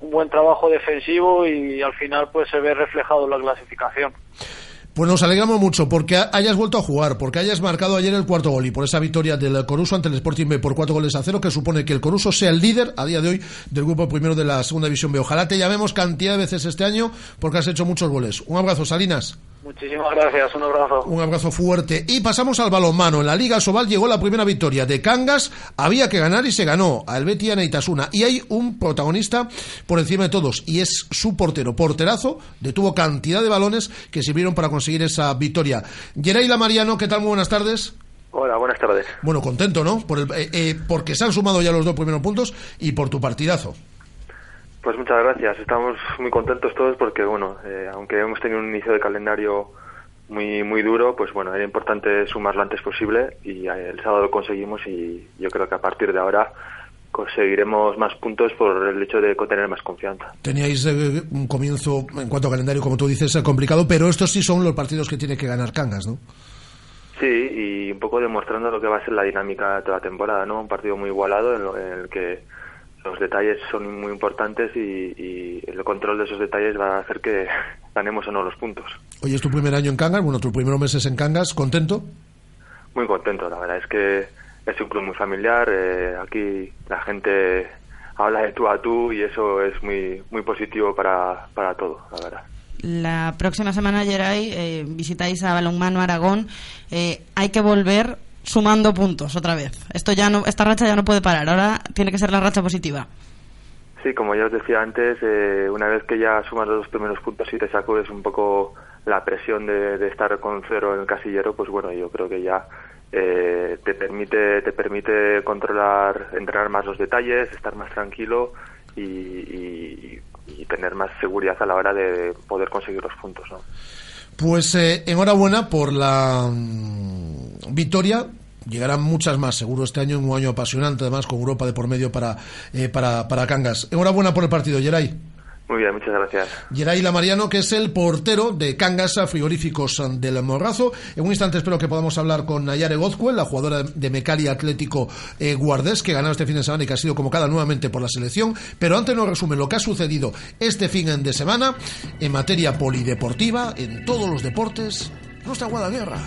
un buen trabajo defensivo y al final pues se ve reflejado en la clasificación. Pues nos alegramos mucho porque ha- hayas vuelto a jugar, porque hayas marcado ayer el cuarto gol y por esa victoria del Coruso ante el Sporting B por cuatro goles a cero, que supone que el Coruso sea el líder a día de hoy del grupo primero de la segunda división B. Ojalá te llamemos cantidad de veces este año porque has hecho muchos goles. Un abrazo, Salinas. Muchísimas gracias, un abrazo. Un abrazo fuerte. Y pasamos al balonmano. En la Liga Sobal llegó la primera victoria de Cangas. Había que ganar y se ganó al Betis y Itasuna. Y hay un protagonista por encima de todos y es su portero. Porterazo. Detuvo cantidad de balones que sirvieron para conseguir esa victoria. Geraila Mariano, ¿qué tal? Muy buenas tardes. Hola, buenas tardes. Bueno, contento, ¿no? Por el- eh, eh, porque se han sumado ya los dos primeros puntos y por tu partidazo. Pues muchas gracias. Estamos muy contentos todos porque, bueno, eh, aunque hemos tenido un inicio de calendario muy muy duro, pues bueno, era importante sumar lo antes posible y eh, el sábado lo conseguimos y yo creo que a partir de ahora conseguiremos más puntos por el hecho de tener más confianza. Teníais eh, un comienzo, en cuanto a calendario, como tú dices, complicado, pero estos sí son los partidos que tiene que ganar Cangas, ¿no? Sí, y un poco demostrando lo que va a ser la dinámica de toda la temporada, ¿no? Un partido muy igualado en, lo- en el que los detalles son muy importantes y, y el control de esos detalles va a hacer que ganemos o no los puntos. Hoy es tu primer año en Cangas, bueno, tus primeros meses en Cangas, ¿contento? Muy contento, la verdad es que es un club muy familiar, eh, aquí la gente habla de tú a tú y eso es muy muy positivo para, para todo, la verdad. La próxima semana, Geray, eh, visitáis a Balonmano Aragón. Eh, hay que volver sumando puntos otra vez. Esto ya no, esta racha ya no puede parar. Ahora tiene que ser la racha positiva. Sí, como ya os decía antes, eh, una vez que ya sumas los dos primeros puntos y te sacudes un poco la presión de, de estar con cero en el casillero, pues bueno, yo creo que ya eh, te permite te permite controlar, entrenar más los detalles, estar más tranquilo y, y- y tener más seguridad a la hora de poder conseguir los puntos, ¿no? Pues eh, enhorabuena por la victoria. Llegarán muchas más, seguro, este año, un año apasionante, además, con Europa de por medio para, eh, para, para Cangas. Enhorabuena por el partido, Geray. Muy bien, muchas gracias. Geray Lamariano, que es el portero de Cangas Frigoríficos del Morrazo. En un instante espero que podamos hablar con Nayare Gozcue, la jugadora de Mecali Atlético eh, Guardés, que ganó este fin de semana y que ha sido convocada nuevamente por la selección. Pero antes nos resume lo que ha sucedido este fin de semana en materia polideportiva, en todos los deportes. Nuestra Guadaguerra.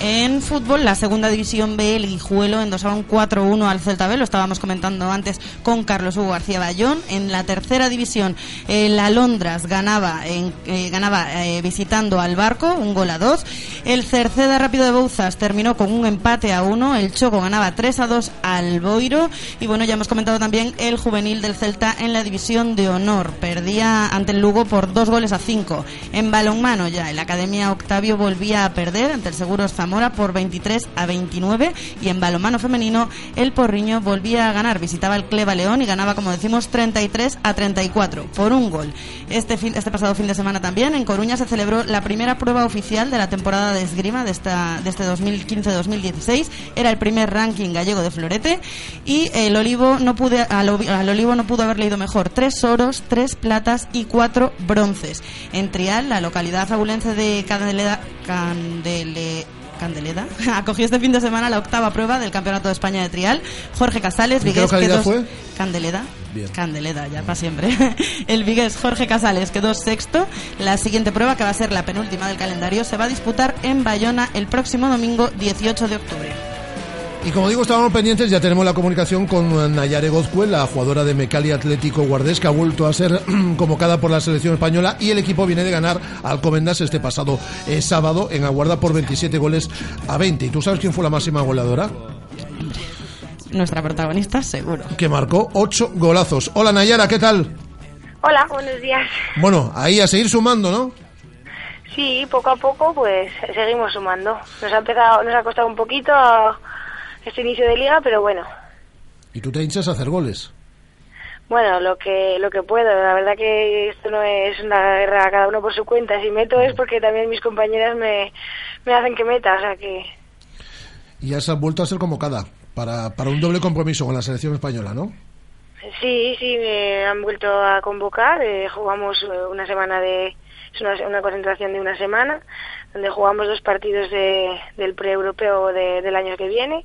En fútbol, la segunda división B, el Guijuelo endosaba un 4-1 al Celta B, lo estábamos comentando antes con Carlos Hugo García Bayón. En la tercera división, el Alondras ganaba, eh, ganaba eh, visitando al Barco, un gol a dos. El Cerceda Rápido de Bouzas terminó con un empate a uno. El Choco ganaba 3 a 2 al Boiro. Y bueno, ya hemos comentado también el juvenil del Celta en la división de honor. Perdía ante el Lugo por dos goles a cinco. En balonmano ya, el Academia Octavio volvía a perder ante el Seguros Zamora por 23 a 29. Y en balonmano femenino, el Porriño volvía a ganar. Visitaba el Cleva León y ganaba, como decimos, 33 a 34 por un gol. Este, fin, este pasado fin de semana también en Coruña se celebró la primera prueba oficial de la temporada de esgrima de, esta, de este 2015-2016. Era el primer ranking gallego de florete y el Olivo no pude, al, al Olivo no pudo haberle ido mejor. Tres oros, tres platas y cuatro bronces. En Trial, la localidad fabulense de Candele, Candele, Candeleda, acogió este fin de semana la octava prueba del Campeonato de España de Trial. Jorge Casales, ¿En qué Vigués, quedó- fue? Candeleda. Bien. Candeleda, ya para siempre. El Vigués Jorge Casales quedó sexto. La siguiente prueba, que va a ser la penúltima del calendario, se va a disputar en Bayona el próximo domingo 18 de octubre. Y como digo, estábamos pendientes, ya tenemos la comunicación con Nayare Gozcue, la jugadora de Mecali Atlético Guardés, que ha vuelto a ser convocada por la selección española y el equipo viene de ganar al Comendas este pasado eh, sábado en Aguarda por 27 goles a 20. ¿Y tú sabes quién fue la máxima goleadora? Nuestra protagonista, seguro. Que marcó 8 golazos. Hola Nayara, ¿qué tal? Hola, buenos días. Bueno, ahí a seguir sumando, ¿no? Sí, poco a poco pues seguimos sumando. Nos ha empezado, nos ha costado un poquito este inicio de liga, pero bueno, Y tú te hinchas a hacer goles. bueno, lo que lo que puedo. La verdad que esto no es una guerra cada uno por su cuenta. Si meto es porque también mis compañeras me, me hacen que meta, o sea que Y ya se ha vuelto a ser convocada para, para un doble compromiso con la selección española, ¿no? Sí, sí, me han vuelto a convocar. eh, jugamos eh, una semana de. Es una, una concentración de una semana, donde jugamos dos partidos de, del pre-europeo de- del año que viene.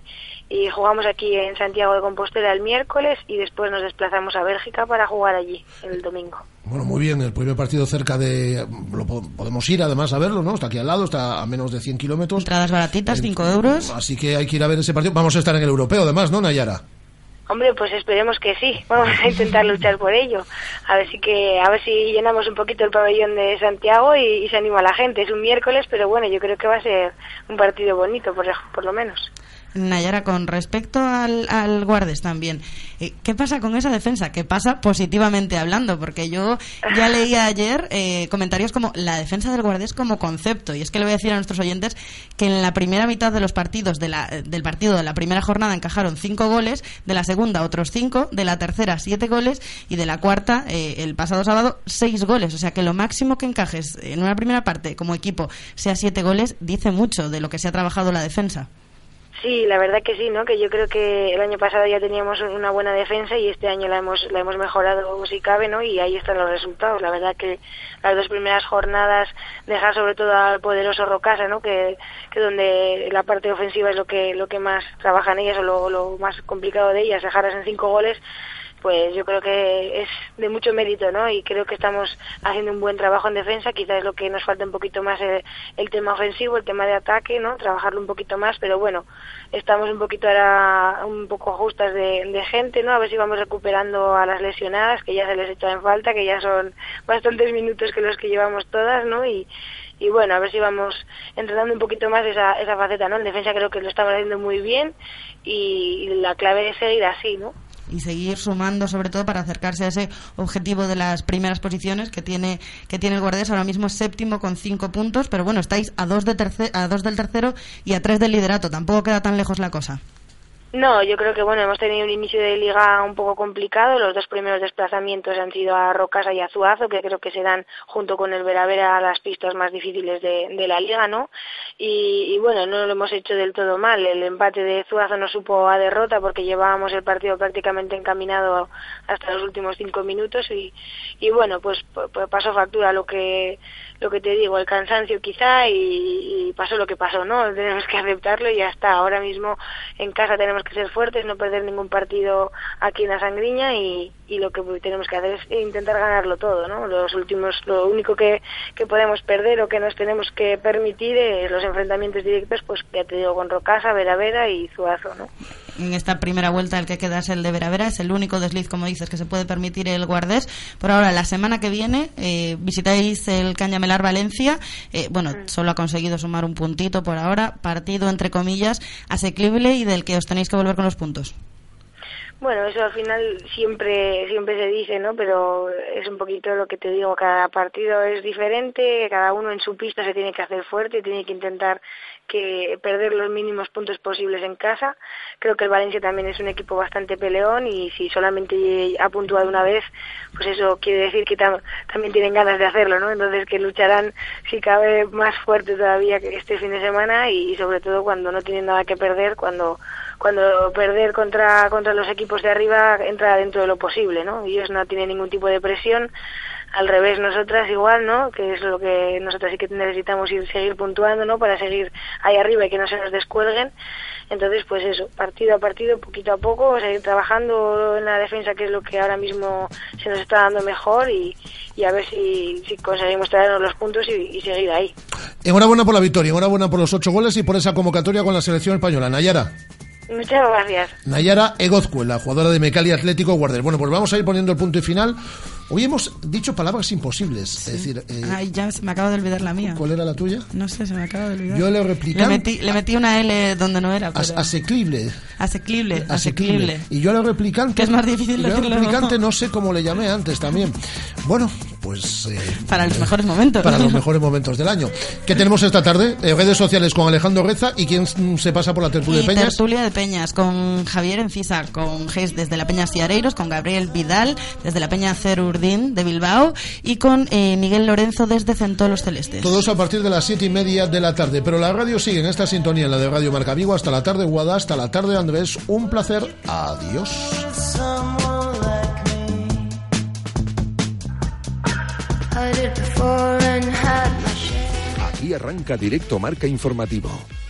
Y jugamos aquí en Santiago de Compostela el miércoles y después nos desplazamos a Bélgica para jugar allí el domingo. Bueno, muy bien, el primer partido cerca de... Lo po- podemos ir además a verlo, ¿no? Está aquí al lado, está a menos de 100 kilómetros. Entradas baratitas, 5 euros. Así que hay que ir a ver ese partido. Vamos a estar en el europeo, además, ¿no, Nayara? Hombre, pues esperemos que sí. Vamos a intentar luchar por ello. A ver si que a ver si llenamos un poquito el pabellón de Santiago y, se anima la gente. Es un miércoles, pero bueno, yo creo que va a ser un partido bonito, por, por lo menos. Nayara, con respecto al, al Guardes también, eh, ¿qué pasa con esa defensa? ¿Qué pasa positivamente hablando? Porque yo ya leía ayer eh, comentarios como la defensa del Guardes como concepto. Y es que le voy a decir a nuestros oyentes que en la primera mitad de los partidos de la- del partido de la primera jornada encajaron cinco goles, de la segunda otros cinco, de la tercera siete goles y de la cuarta eh, el pasado sábado seis goles. O sea que lo máximo que encajes en una primera parte como equipo sea siete goles dice mucho de lo que se ha trabajado la defensa. Sí, la verdad que sí, ¿no? Que yo creo que el año pasado ya teníamos una buena defensa y este año la hemos la hemos mejorado si cabe, ¿no? Y ahí están los resultados. La verdad que las dos primeras jornadas dejar sobre todo al poderoso Rocasa, ¿no? Que, que donde la parte ofensiva es lo que lo que más trabajan ellas o lo, lo más complicado de ellas, dejarlas en cinco goles pues yo creo que es de mucho mérito, ¿no? Y creo que estamos haciendo un buen trabajo en defensa. Quizás es lo que nos falta un poquito más el, el tema ofensivo, el tema de ataque, ¿no? Trabajarlo un poquito más, pero bueno, estamos un poquito ahora un poco justas de, gente, ¿no? A ver si vamos recuperando a las lesionadas, que ya se les echa en falta, que ya son bastantes minutos que los que llevamos todas, ¿no? Y, y bueno, a ver si vamos entrenando un poquito más esa, esa faceta, ¿no? En defensa creo que lo estamos haciendo muy bien y la clave es seguir así, ¿no? Y seguir sumando sobre todo para acercarse a ese objetivo de las primeras posiciones que tiene que tiene el Guardés ahora mismo es séptimo con cinco puntos pero bueno estáis a dos de terce- a dos del tercero y a tres del liderato tampoco queda tan lejos la cosa No, yo creo que bueno, hemos tenido un inicio de liga un poco complicado. Los dos primeros desplazamientos han sido a Rocasa y a Zuazo, que creo que serán junto con el Veravera las pistas más difíciles de, de la liga, ¿no? Y, y bueno, no lo hemos hecho del todo mal. El empate de Zuazo no supo a derrota porque llevábamos el partido prácticamente encaminado hasta los últimos cinco minutos y, y bueno, pues, pues pasó factura lo que lo que te digo, el cansancio quizá y, y pasó lo que pasó, ¿no? Tenemos que aceptarlo y ya está. Ahora mismo en casa tenemos que ser fuertes, no perder ningún partido aquí en la Sangriña y, y lo que tenemos que hacer es intentar ganarlo todo, ¿no? Los últimos, lo único que, que podemos perder o que nos tenemos que permitir es los enfrentamientos directos, pues ya te digo, con Rocasa, Vera Vera y Zuazo, ¿no? en esta primera vuelta el que queda es el de Veravera es el único desliz como dices que se puede permitir el Guardés. Por ahora la semana que viene eh, visitáis el Cañamelar Valencia. Eh, bueno solo ha conseguido sumar un puntito por ahora. Partido entre comillas asequible y del que os tenéis que volver con los puntos Bueno, eso al final siempre siempre se dice, ¿no? Pero es un poquito lo que te digo, cada partido es diferente, cada uno en su pista se tiene que hacer fuerte, tiene que intentar que perder los mínimos puntos posibles en casa. Creo que el Valencia también es un equipo bastante peleón y si solamente ha puntuado una vez, pues eso quiere decir que tam- también tienen ganas de hacerlo, ¿no? Entonces que lucharán si cabe más fuerte todavía que este fin de semana y, sobre todo cuando no tienen nada que perder, cuando cuando perder contra contra los equipos de arriba entra dentro de lo posible, ¿no? Ellos no tienen ningún tipo de presión, al revés nosotras igual, ¿no? Que es lo que nosotras sí que necesitamos ir seguir puntuando, ¿no? Para seguir ahí arriba y que no se nos descuelguen. Entonces, pues eso, partido a partido, poquito a poco, seguir trabajando en la defensa, que es lo que ahora mismo se nos está dando mejor y, y a ver si, si conseguimos traernos los puntos y, y seguir ahí. Enhorabuena por la victoria, enhorabuena por los ocho goles y por esa convocatoria con la selección española. Nayara. Muchas gracias. Nayara Egozcuela, jugadora de Mecali Atlético Guarder. Bueno, pues vamos a ir poniendo el punto y final. Hoy hemos dicho palabras imposibles. Es decir, eh, Ay, ya se me acaba de olvidar la mía. ¿cuál era la tuya? No sé, se me acaba de olvidar. Yo le Le replicaba. metí, le metí una L donde no era. Pero... asequible. Asequible, Asequible. Y yo a la replicante. Que es más difícil yo a la decirlo. replicante no sé cómo le llamé antes también. Bueno, pues. eh, Para los mejores momentos. para los mejores momentos del año. ¿Qué tenemos esta tarde? Eh, redes sociales con Alejandro Reza y quién mm, se pasa por la tertulia de Peñas. tertulia de Peñas con Javier Encisa, con Geis desde la Peña Siareiros, con Gabriel Vidal desde la Peña Cerurdín de Bilbao y con eh, Miguel Lorenzo desde Centolos Celestes. Todos a partir de las siete y media de la tarde. Pero la radio sigue en esta sintonía, en la de Radio Marca Vigo, hasta la tarde, Guada, hasta la tarde, Andrés. Un placer. Adiós. Aquí arranca directo Marca Informativo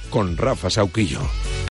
con Rafa Sauquillo.